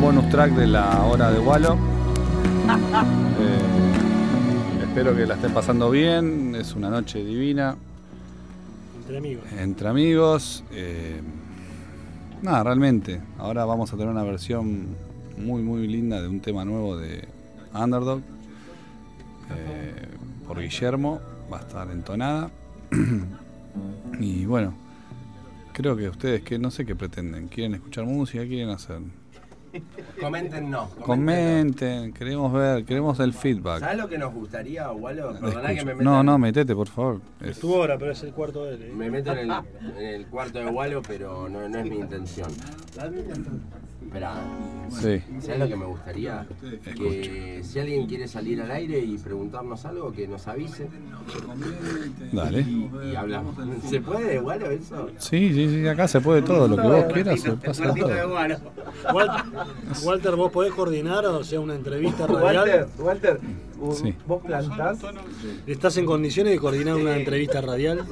Un bonus track de la hora de Walo. Eh, espero que la estén pasando bien. Es una noche divina. Entre amigos. Entre amigos. eh, nada, realmente. Ahora vamos a tener una versión muy, muy linda de un tema nuevo de Underdog. eh, por Guillermo. Va a estar entonada. y bueno, creo que ustedes que no sé qué pretenden. ¿Quieren escuchar música? ¿Qué quieren hacer? Comenten no. Comenten, queremos ver, queremos el feedback. ¿Sabes lo que nos gustaría, Walo? Perdona que me meta No, no, metete, por favor. Es- Es tu hora, pero es el cuarto de él. ¿eh? Me meto en el, en el cuarto de Walo, pero no, no es mi intención. Espera, Sí. ¿sabes lo que me gustaría? Que si alguien quiere salir al aire y preguntarnos algo, que nos avise Dale. y hablamos. ¿Se puede, Walo, eso? Sí, sí, sí, acá se puede todo, lo que vos quieras, se pasa todo. Walter, Walter, ¿vos podés coordinar o sea una entrevista radial? Walter, Walter, Sí. ¿vos plantás? ¿Estás en condiciones de coordinar una entrevista radial?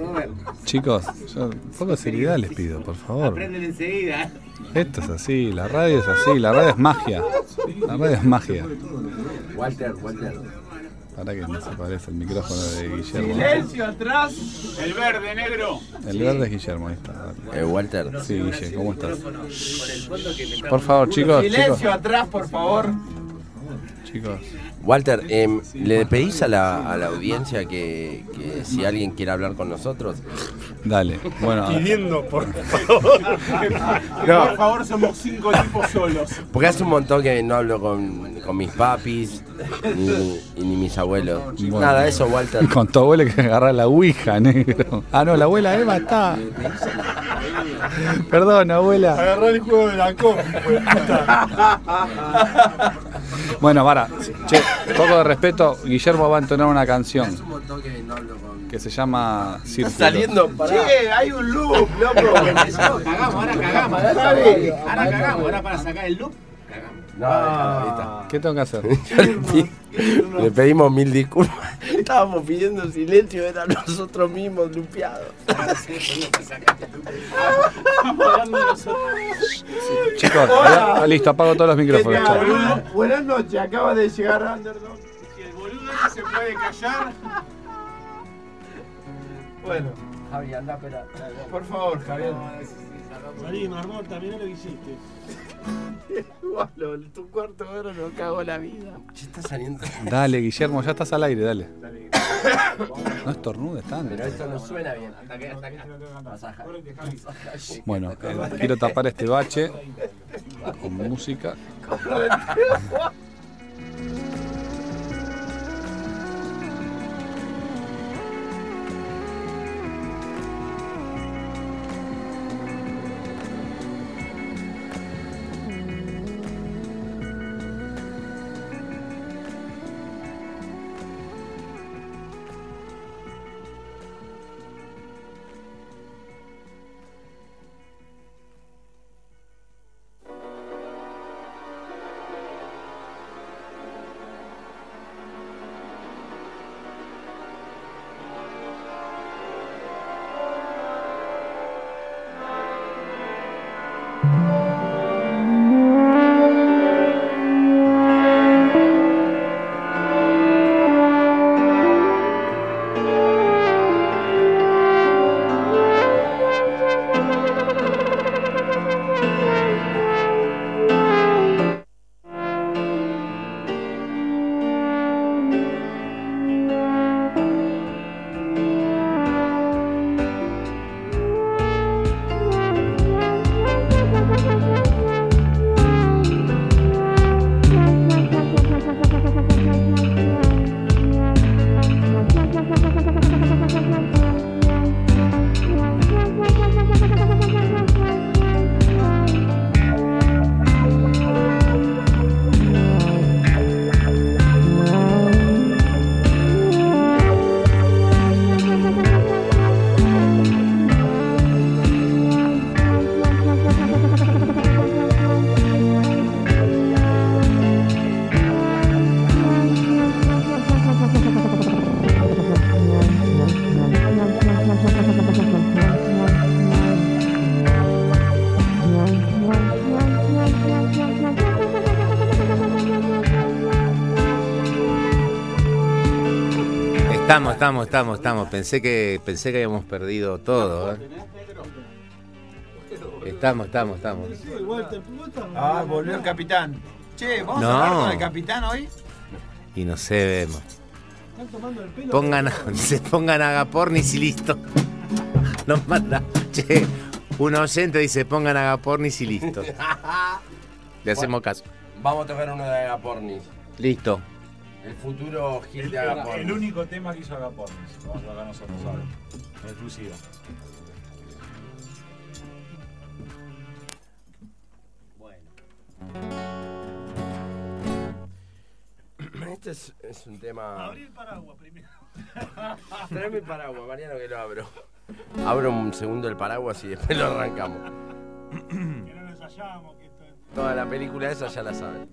Chicos, yo un poco de seriedad les pido, por favor. Aprenden enseguida. Esto es así, la radio es así, la radio es magia. La radio es magia. Walter, Walter. Para que no se parece el micrófono de Guillermo. Silencio atrás. El verde, negro. El verde es Guillermo, ahí está. Eh, Walter. Sí, Guille, ¿cómo estás? Por favor, chicos, chicos, Silencio atrás, por favor. Chicos. Walter, em, ¿le pedís a la, a la audiencia que, que si alguien quiere hablar con nosotros? Dale, bueno, Pidiendo, por favor. Por favor, somos cinco tipos solos. Porque hace un montón que no hablo con, con mis papis ni, y ni mis abuelos. Bueno. Nada, eso, Walter. con tu abuela hay que agarrar la ouija, negro. Ah, no, la abuela Eva está. Perdón, abuela. Agarrar el juego de la copa. Bueno, para, che, poco de respeto, Guillermo va a entonar una canción que se llama Círculo. Saliendo, pará. Che, hay un loop, loco. cagamos, ahora cagamos. Ahora cagamos, ahora para sacar el loop. No, déjalo, está. ¿Qué tengo que hacer? Le pedimos mil disculpas. Estábamos pidiendo silencio, eran nosotros mismos lupeados. Chicos, ya- listo, apago todos los micrófonos. Buenas noches, acaba de llegar Underdog. Si el boludo ese se puede callar. Bueno, Javi, anda, espera. Por favor, Javier. Salí, Marmota, mirá lo que hiciste. Tu cuarto hora nos cagó la vida. Ya está saliendo. Dale, Guillermo, ya estás al aire, dale. No estornudes tanto. Pero esto no suena bien. Hasta acá, hasta. Masaja. Bueno, eh, quiero tapar este bache con música. Estamos, estamos, estamos, estamos. Pensé que pensé que habíamos perdido todo. ¿eh? Estamos, estamos, estamos. Ah, volvió el capitán. Che, ¿vamos No. a hablar con el capitán hoy? Y no sé, vemos. Pongan, se pongan agapornis y listo. Nos manda. Che, un oyente dice pongan agapornis y listo. Le hacemos caso. Vamos a tocar uno de Agapornis. Listo. El futuro hit de El Agapornis. único tema que hizo Agapornis. Vamos a tocar nosotros ahora. En exclusiva. Este es, es un tema. Abrí el paraguas primero. Traeme el paraguas, Mariano, que lo abro. Abro un segundo el paraguas y después lo arrancamos. Que no lo ensayamos, que esto es- Toda la película esa ya la saben.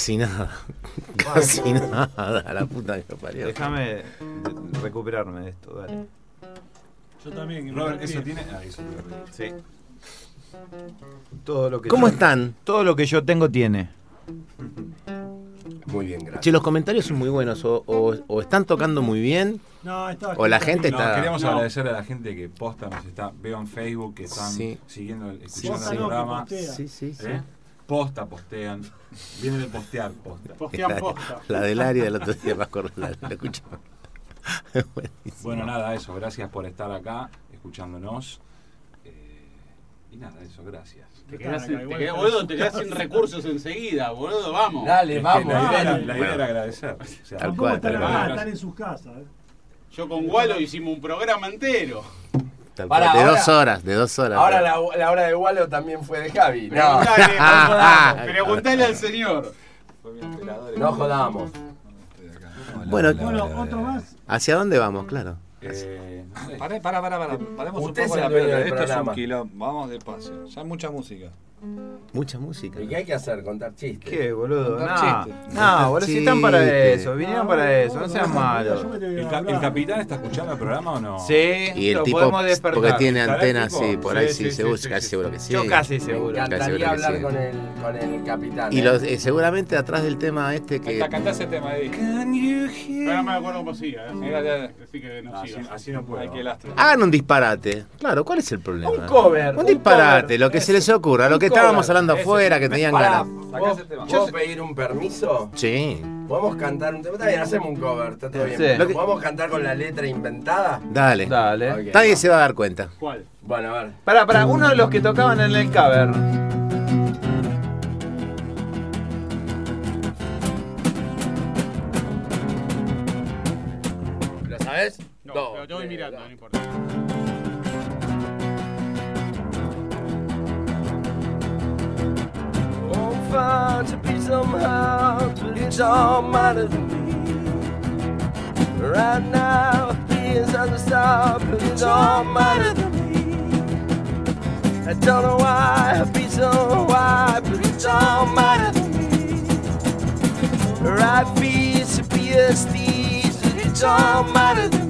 Casi nada. Casi nada. La puta que parió. Déjame recuperarme de esto, dale. Yo también. Robert, eso tiene. Ah, eso lo perdí. Sí. Todo lo que ¿Cómo yo- están? Todo lo que yo tengo tiene. Muy bien, gracias. Che, los comentarios son muy buenos. O, o- o están tocando muy bien. No, está. O la gente No, está. queríamos No. agradecer a la gente que posta, nos está, veo en Facebook que están Sí. siguiendo, escuchando Posta el programa. Sí, sí, sí. ¿Eh? Posta, postean. Viene de postear, posta. Postean posta. La del área del otro día acuerdo. La, la escuchaba. Buenísimo. Bueno, nada, eso. Gracias por estar acá, escuchándonos. Eh, y nada, eso, gracias. Te quedás, Acá, te quedás- boludo, te quedás sin recursos enseguida, boludo, vamos. Dale, Es que vamos. la idea, era, dale. la idea era agradecer. O sea, Tal Tampoco cual, están tal acá, cual. están en sus casas. ¿eh? Yo con Walo hicimos un programa entero. Tal Pará, cual. De ahora- dos horas, de dos horas. Ahora la, la hora de Wallo también fue de Javi. No, Preguntale, al señor. no jodamos. Bueno, Bueno, otro más. ¿hacia dónde vamos? Claro. Eh, pará, pará, pará, pará. Paremos Usted un poco la pelota. Esto es un quilombo. Vamos despacio. Ya hay mucha música. Mucha música. ¿Y qué hay que hacer? Contar chistes. ¿Qué, boludo? Contar No, chistes. no, boludo, si están para eso, vinieron para eso, no sean malos. ¿El, ca- el capitán está escuchando el programa o no? Sí, Y el lo tipo, podemos despertar. porque tiene ¿Estará el antena, sí, por ahí sí, sí, sí, seguro, sí, casi sí. seguro que sí. Yo casi Me seguro. Seguro encantaría hablar sí. con, el, con el capitán. Y ¿eh? los, eh, seguramente atrás del tema este que... Canta ese tema ahí. Pero no me acuerdo cómo ya. Así que no Así, no puedo. Hagan un disparate. Claro, ¿cuál es el problema? Un cover. Un disparate, lo que se les ocurra, lo que cover. estábamos hablando afuera, que tenían Pará, ganas. ¿puedo, ese tema. ¿puedo pedir un permiso? Sí. ¿Podemos cantar un tema? Está bien, hacemos un cover, está todo bien. Sí. ¿Podemos cantar con la letra inventada? Dale. Dale. Nadie va. se va a dar cuenta. ¿Cuál? Bueno, a ver. Pará, pará, uno de los que tocaban en el cover. Sabes? No, Do, pero te voy re, mirando, do. no importa. Won't find to be somehow, but it's all matter to me. Right now, things are the stop, but it's all matter to me. I don't know why I be so why, but it's all matter to me. Right feet to be a steez, it's all matter to me. It's always the same. And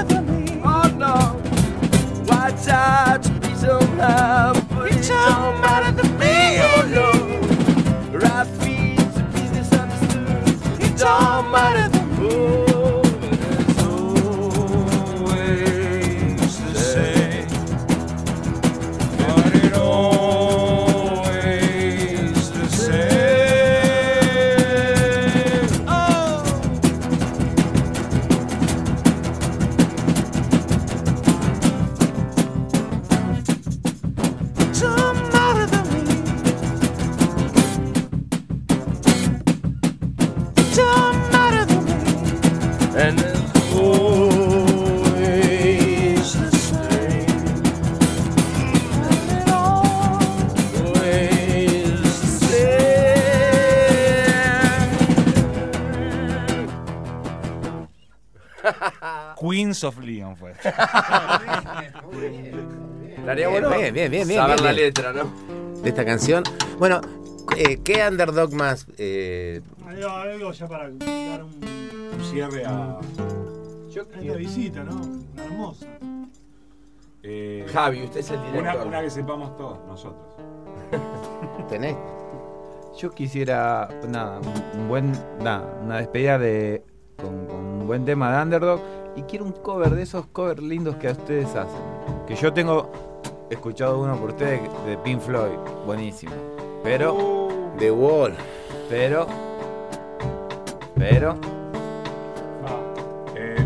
desire to be so but it don't matter to me, oh Lord. Right feed's a business understood. It don't matter. Bien, bien, bien, saber bien, la bien. letra, ¿no? De esta canción. Bueno, eh, ¿qué underdog más? eh, Algo, algo ya para dar un, Un cierre a. esta visita, ¿no? Una hermosa. eh, Javi, usted es el director. una que sepamos todos nosotros. ¿Tenés? Yo quisiera, nada, un, un buen, nada, una despedida de con, con un buen tema de Underdog y quiero un cover de esos covers lindos que a ustedes hacen. Que yo tengo escuchado uno por ustedes de Pink Floyd, buenísimo. Pero, The Wall. pero, pero, Eh,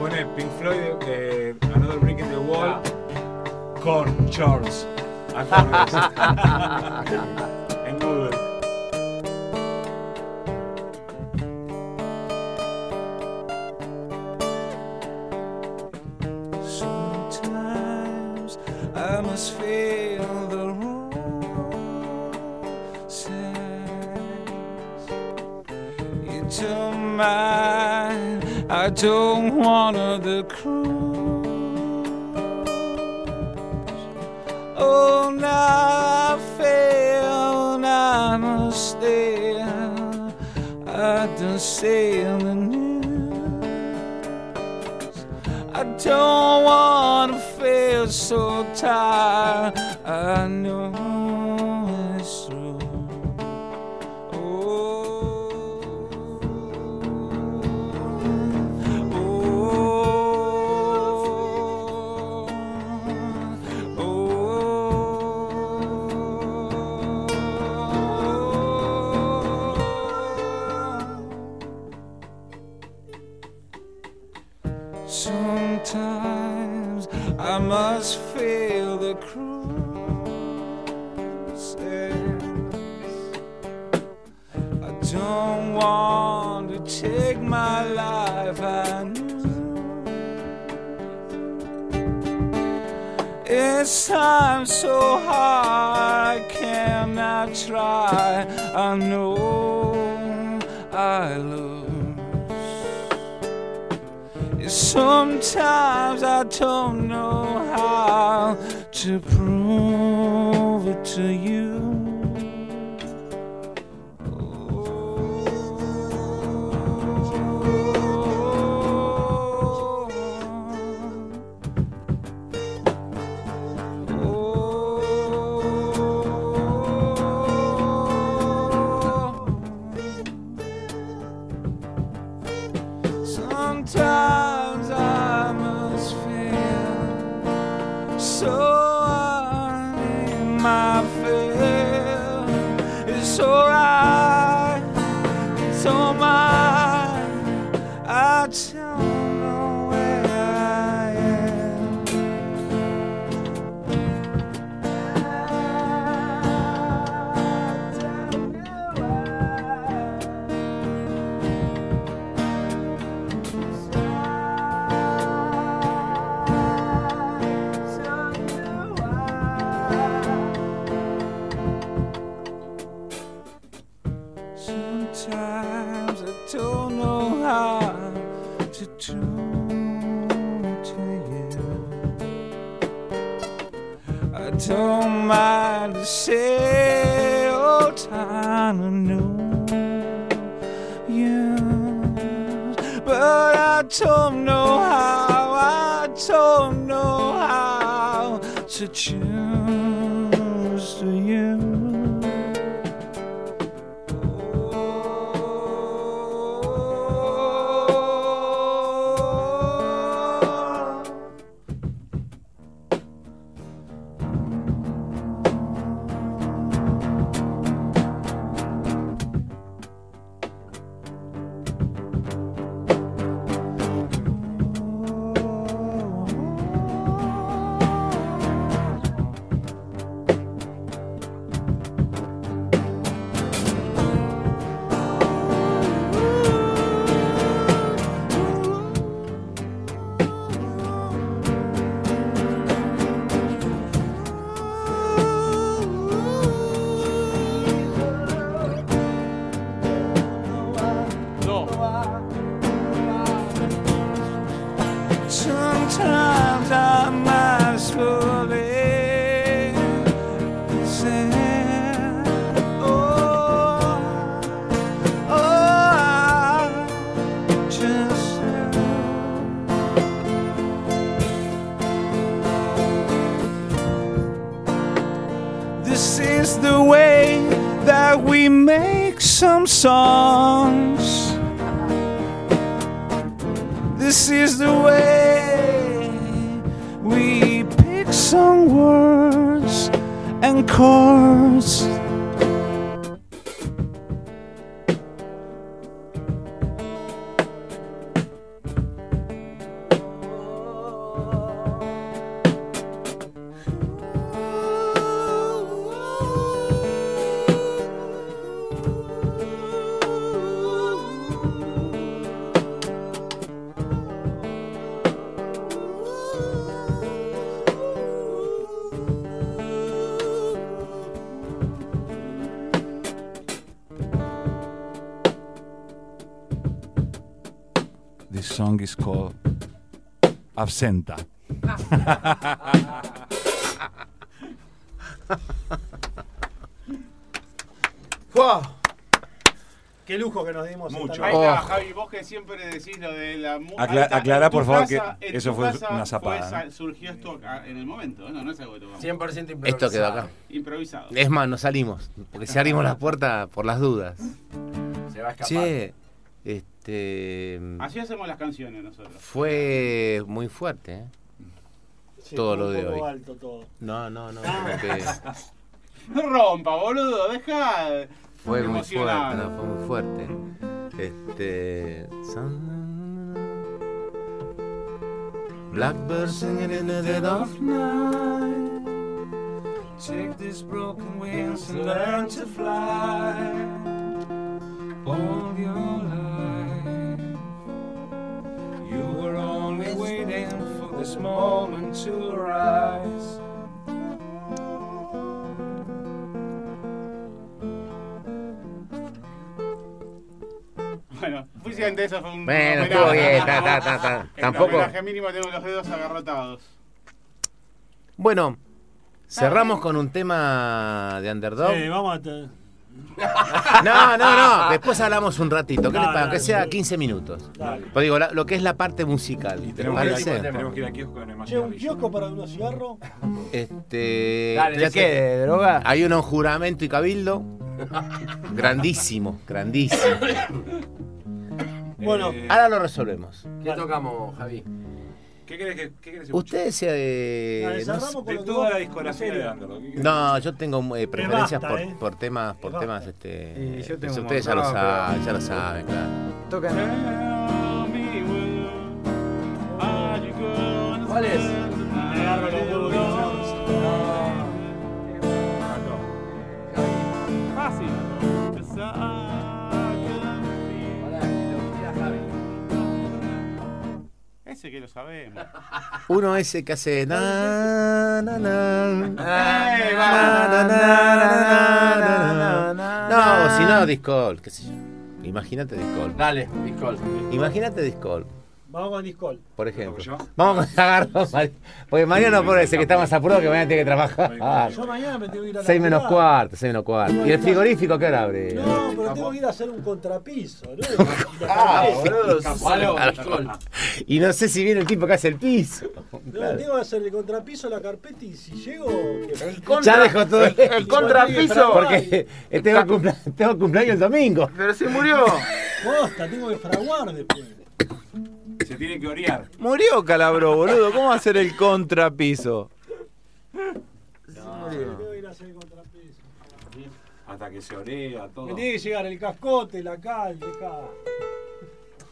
pone Pink Floyd, eh, Another Brick in the Wall, con Charles. I don't want the cruise. Oh, now I feel I must stay. I don't say in the news. I don't wanna feel so tired. I know take my life. I it's time so hard. I cannot try. I know I lose. Sometimes I don't know how to prove it to you. I don't Absenta. ¡Wow! Qué lujo que nos dimos. Mucho. esta Ahí está, Javi, vos que siempre decís lo de la música. Acla- aclará, por favor, que eso fue una zapada, zapada. surgió esto acá en el momento, ¿no? No es algo que tocamos. 100% improvisado. Esto quedó acá. Improvisado. Es más, no salimos. Porque si abrimos la puerta por las dudas. Se va a escapar. Che, este. Así hacemos las canciones nosotros. Fue muy fuerte, ¿eh? Sí, todo lo de hoy. alto todo. No, no, no. Ah. No rompa, boludo, deja. de fue muy fuerte, no, fue muy fuerte. Este. Blackbird singing in the dead of night. Take these broken wings and learn to fly. All your life, this moment to arise. Bueno, oficialmente eso fue un. Bueno, estuvo bien, ta, ta, ta, ta. En Tampoco- homenaje mínimo tengo los dedos agarrotados. Bueno, cerramos con un tema de Underdog. Sí, vamos a. No, no, no. Después hablamos un ratito. ¿Qué les Dale, parece? Que sea 15 minutos. Dale. Pues digo, la- lo que es la parte musical. ¿Te Tenemos que, ir tenemos que ir a kiosco con el Che, un kiosco para unos cigarros. Este. Dale, ya ¿de sé- qué? ¿De droga? Hay uno en juramento y cabildo. grandísimo, grandísimo. Bueno, Eh, Ahora lo resolvemos. ¿Qué tocamos, Javi? ¿Qué querés que qué no sé- con De. No, yo tengo eh, preferencias basta, por, eh. por temas, por temas, este. Y yo que tengo un ustedes ya lo saben, ya lo saben, claro. Tocan. ¿Cuál es? Ese que lo sabemos. Uno ese que hace. Na, na, na, Ay, na, na, na, na, na, na, na. No, si no, Discord, qué sé yo. Imagínate Discord. Dale, Discord. Imagínate Discord, Vamos con Discord. por ejemplo. yo? Vamos con agarro, Mari- porque Mariano por ese que está más apurado que mañana tiene que trabajar. Yo mañana me tengo que ir a la 6 menos cuarto, 6 menos cuarto. ¿Y el frigorífico qué hora abre? No, pero tengo que ir a hacer un contrapiso, ¿no? Ah, boludo. Y no sé si viene el tipo que hace el piso. No, tengo que hacer el contrapiso, la carpeta y si llego. Ya dejó todo el, El contrapiso. Porque tengo cumpleaños el domingo. Pero se murió. Posta, tengo que fraguar después. Se tiene que orear. Murió Calabro, boludo. ¿Cómo va a ser el contrapiso? Tengo que ir a hacer el contrapiso. Hasta que se orea todo. Me tiene que llegar el cascote, la cal, deja.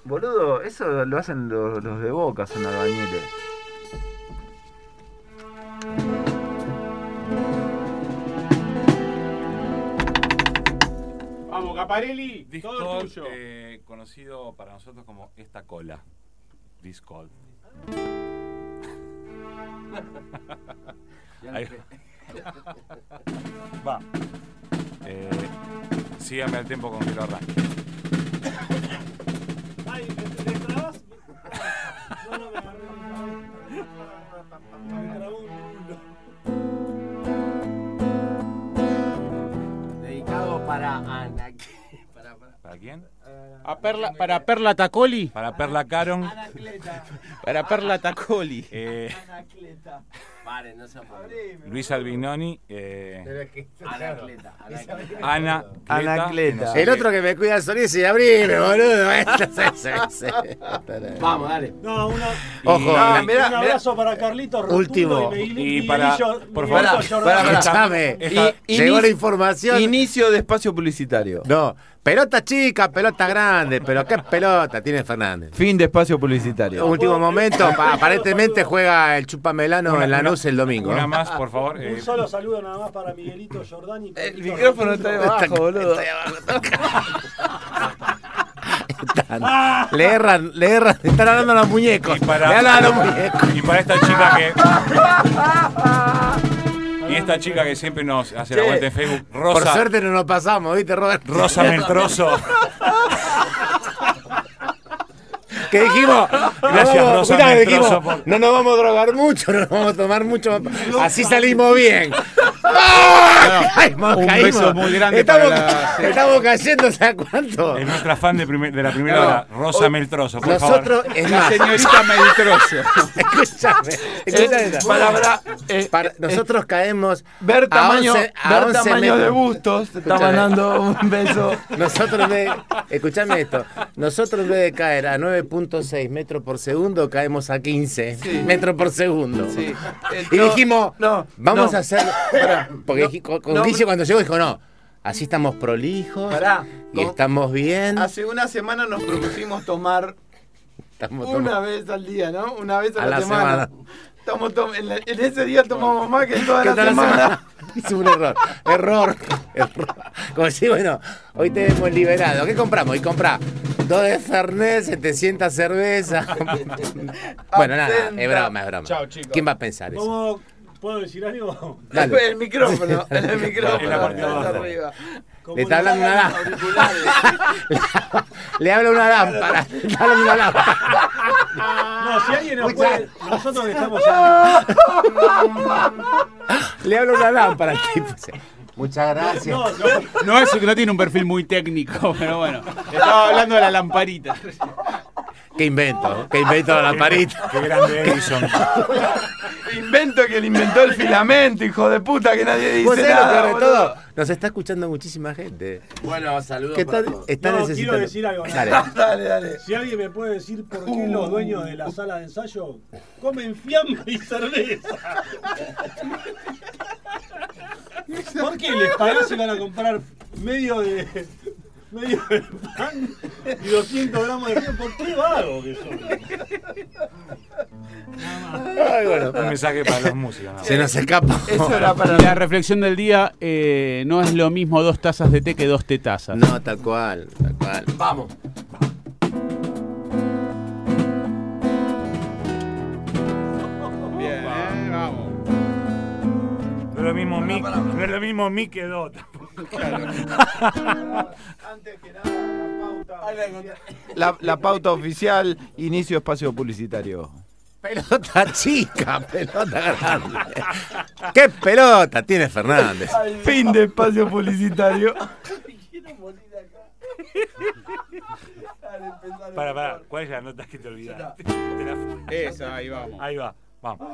Boludo, eso lo hacen los, los de Boca, son albañiles. Vamos, Caparelli. Todo Discord, tuyo. eh, conocido para nosotros como esta cola. Discord. Ahí va. Eh, síganme al tiempo con que lo arranque. Ay, ¿te, te trabas? No, no me agarré la Me trabó un culo. Dedicado para Ana. A Perla, para Perla Tacoli. Para Perla Caron. Anacleta. Para Perla Tacoli. eh, Anacleta. No se. Luis Albinoni. Eh, Anacleta. Anacleta. Ana. Anacleta. El otro que me cuida el sonido y abrime, boludo. Vamos, dale. No, una, Ojo, mirá, un abrazo para Carlitos Último. y, para- por favor, para, para. Llegó la información. Inicio de espacio publicitario. No, pelota chica, pelota grande, pero qué pelota tiene Fernández. Fin de espacio publicitario. Último momento, pa- aparentemente juega el chupamelano Una- en Lanús el domingo. Una más, por favor. eh, Un solo saludo nada más para Miguelito Jordán y El micrófono está debajo, boludo. Están- le erran, le erran, están hablando a los muñecos. Y para- Le hablan a los muñecos. Y para esta chica que. Y esta chica que siempre nos hace la vuelta en Facebook, Por Rosa, suerte no nos pasamos, ¿viste, Robert? Rosa Meltroso. Que dijimos, Gracias, no, Rosa dijimos, por- no nos vamos a drogar mucho, no nos vamos a tomar mucho, así salimos bien. ¡Ah! Un caímos. beso muy grande estamos, para la- estamos cayendo, ¿sabes cuánto? Es nuestra fan de, primer- de la primera No. hora, Rosa Meltroso, por Nosotros, favor. es La señorita Meltroso. escúchame, escúchame. Eh, palabra, eh, Para- nosotros caemos Ver a tamaño, 11 a ver 11 tamaño de bustos. Te está Escúchame. mandando un beso. Nosotros de- escuchame esto, nosotros en vez de caer a 9.6 metros por segundo, caemos a 15 Sí. metros por segundo. Sí. Eh, Y no, dijimos, no, vamos no. a hacer. Porque No, dij- con, con no, Guille cuando llegó dijo, no, así estamos prolijos Pará, y con- estamos bien. Hace una semana nos propusimos tomar Estamos una tomando- vez al día, ¿no? Una vez a, A la, la semana. semana. Estamos tom- en, la- en ese día tomamos más que en toda ¿Qué la la semana. Hizo un error. Error. Error. Como si, bueno, hoy te hemos liberado. ¿Qué compramos? Y compra dos de Fernet, 700 cervezas. bueno, nada, es broma, es broma. Chao, chicos. ¿Quién va a pensar eso? ¿Cómo puedo decir algo? Dale. El micrófono, el micrófono. En la parte de arriba. Le está hablando una lámpara. Le habla una lámpara. Le hablando una lámpara. No, si alguien nos puede. Nosotros estamos Le habla una lámpara al tipo. Muchas gracias. No, No es que no tiene un perfil muy técnico, pero bueno. Estaba hablando de la lamparita. ¿Qué invento? ¿Qué invento la lamparita? Qué grande Edison. Invento que le inventó el filamento, hijo de puta, que nadie ¿Vos dice lo nada. de boludo. todo? Nos está escuchando muchísima gente. Bueno, saludos ¿Qué todos. Está No, necesitando. quiero decir algo. Dale. Dale, dale. Si alguien me puede decir por qué los dueños de la sala de ensayo comen fiambre y cerveza. ¿Por qué les pagás y van a comprar medio de medio de pan y 200 gramos de fiambre? ¿Por qué vago que son? Ay, bueno. Un mensaje para los músicos. ¿no? Se nos escapa. Eso era para Y la reflexión del día, eh, no es lo mismo dos tazas de té que dos tetazas. No, tal cual, tal cual. Vamos. Bien, eh, vamos. No es lo mismo mi, no es lo mismo mi que do tampoco. Antes que nada, la pauta. La, la pauta oficial, inicio espacio publicitario. Pelota chica, pelota grande. ¿Qué pelota tiene Fernández? Fin de espacio publicitario. Para, para, ¿cuál es la nota que te olvidaste? Esa, ahí vamos. Ahí va, vamos.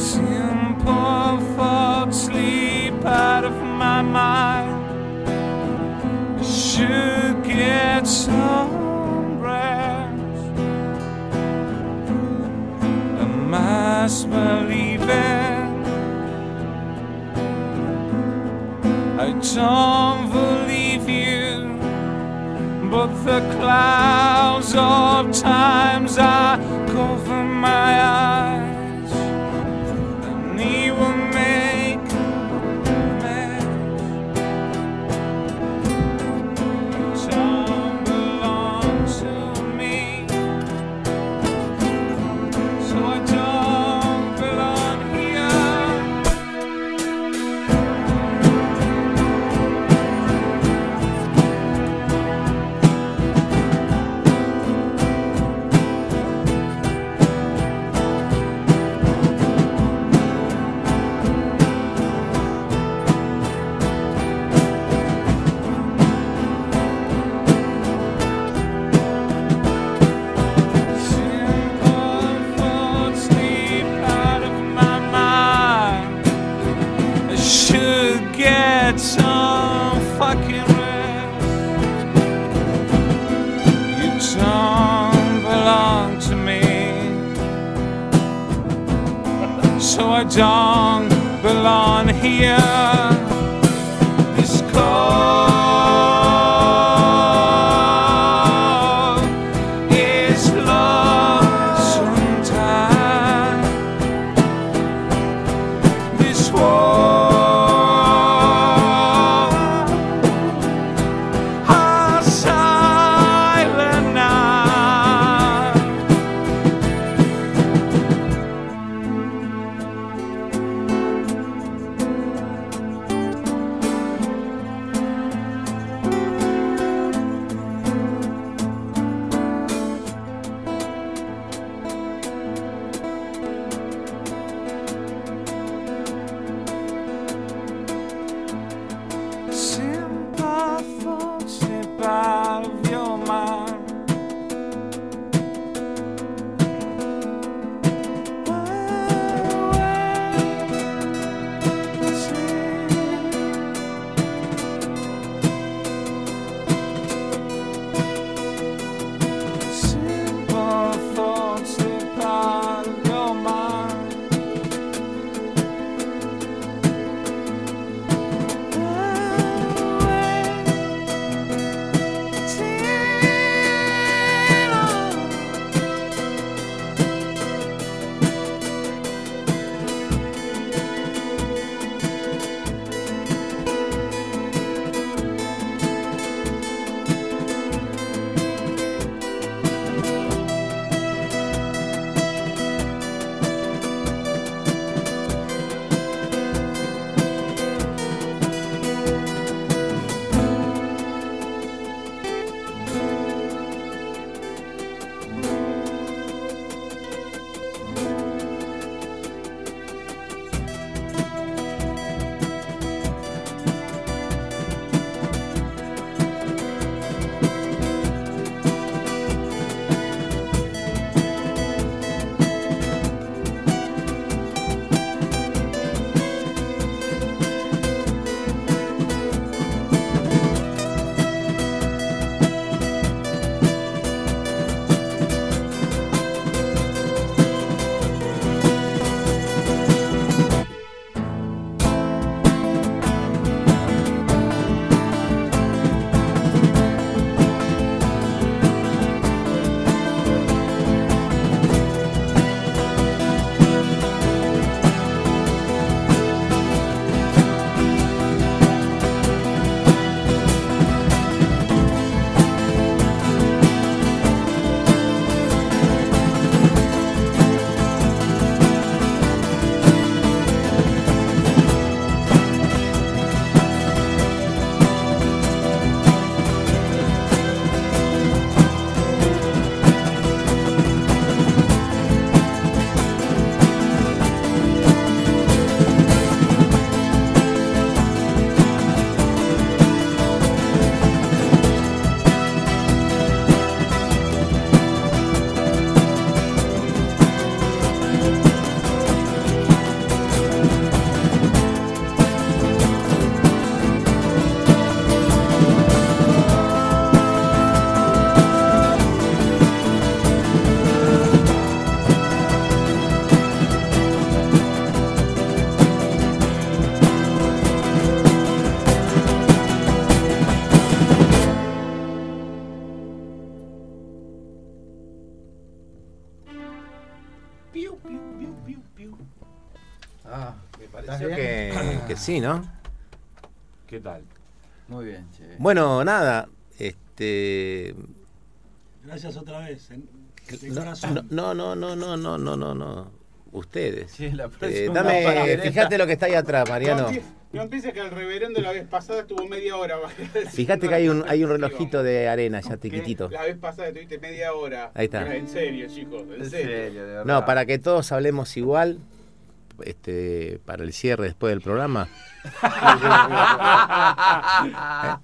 Simple thoughts sleep out of my mind. I should get some rest. I must believe it. I don't believe you, but the clouds of times are cover my eyes. Don't belong here. Sí, ¿no? ¿Qué tal? Muy bien, che. Bueno, nada, este... Gracias otra vez. en- de No, corazón. no, no, no, no, no, no, no, no. Ustedes. Sí, la Eh, próxima dame, fíjate lo que está ahí atrás, No, Mariano. empie- no empieces que el reverendo la vez pasada estuvo media hora. Fíjate que hay un, hay un relojito de arena ya tiquitito. La vez pasada estuviste media hora. Ahí está. Pero En serio, chicos, en, serio. No, para que todos hablemos igual, este, para el cierre después del programa.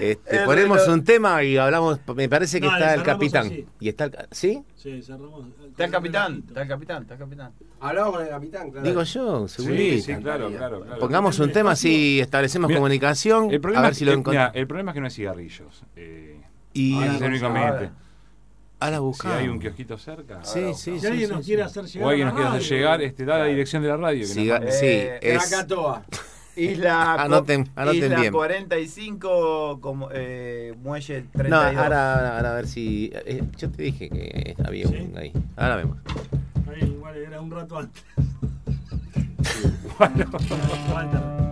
Este, ponemos reloj. un tema y hablamos. Me parece que No, está el capitán. así. Y está el, ¿Sí? Sí, cerramos. Está el capitán, está el capitán, está el capitán. Hablamos con el capitán, claro. Digo yo, segurito. sí, claro, claro, claro. Pongamos un tema así establecemos Mira, comunicación. El problema, a ver es si lo mira, el problema es que no hay cigarrillos. Eh, Y- ese es el Si hay un kiosquito cerca. Sí, sí. Si alguien nos quiere hacer llegar. O alguien nos quiere hacer llegar, este, da la dirección de la radio. Que Siga- nos- sí, Eh, es- Krakatoa. Isla, Anoten- anoten Isla bien. 45, como, eh, muelle 32. No, ahora, ahora, ahora a ver si. eh, yo te dije que había ¿Sí? un ahí. Ahora vemos. Bien, igual era un rato antes. Bueno.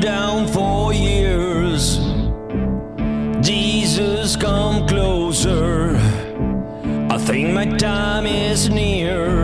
Down for years. Jesus, come closer. I think my time is near.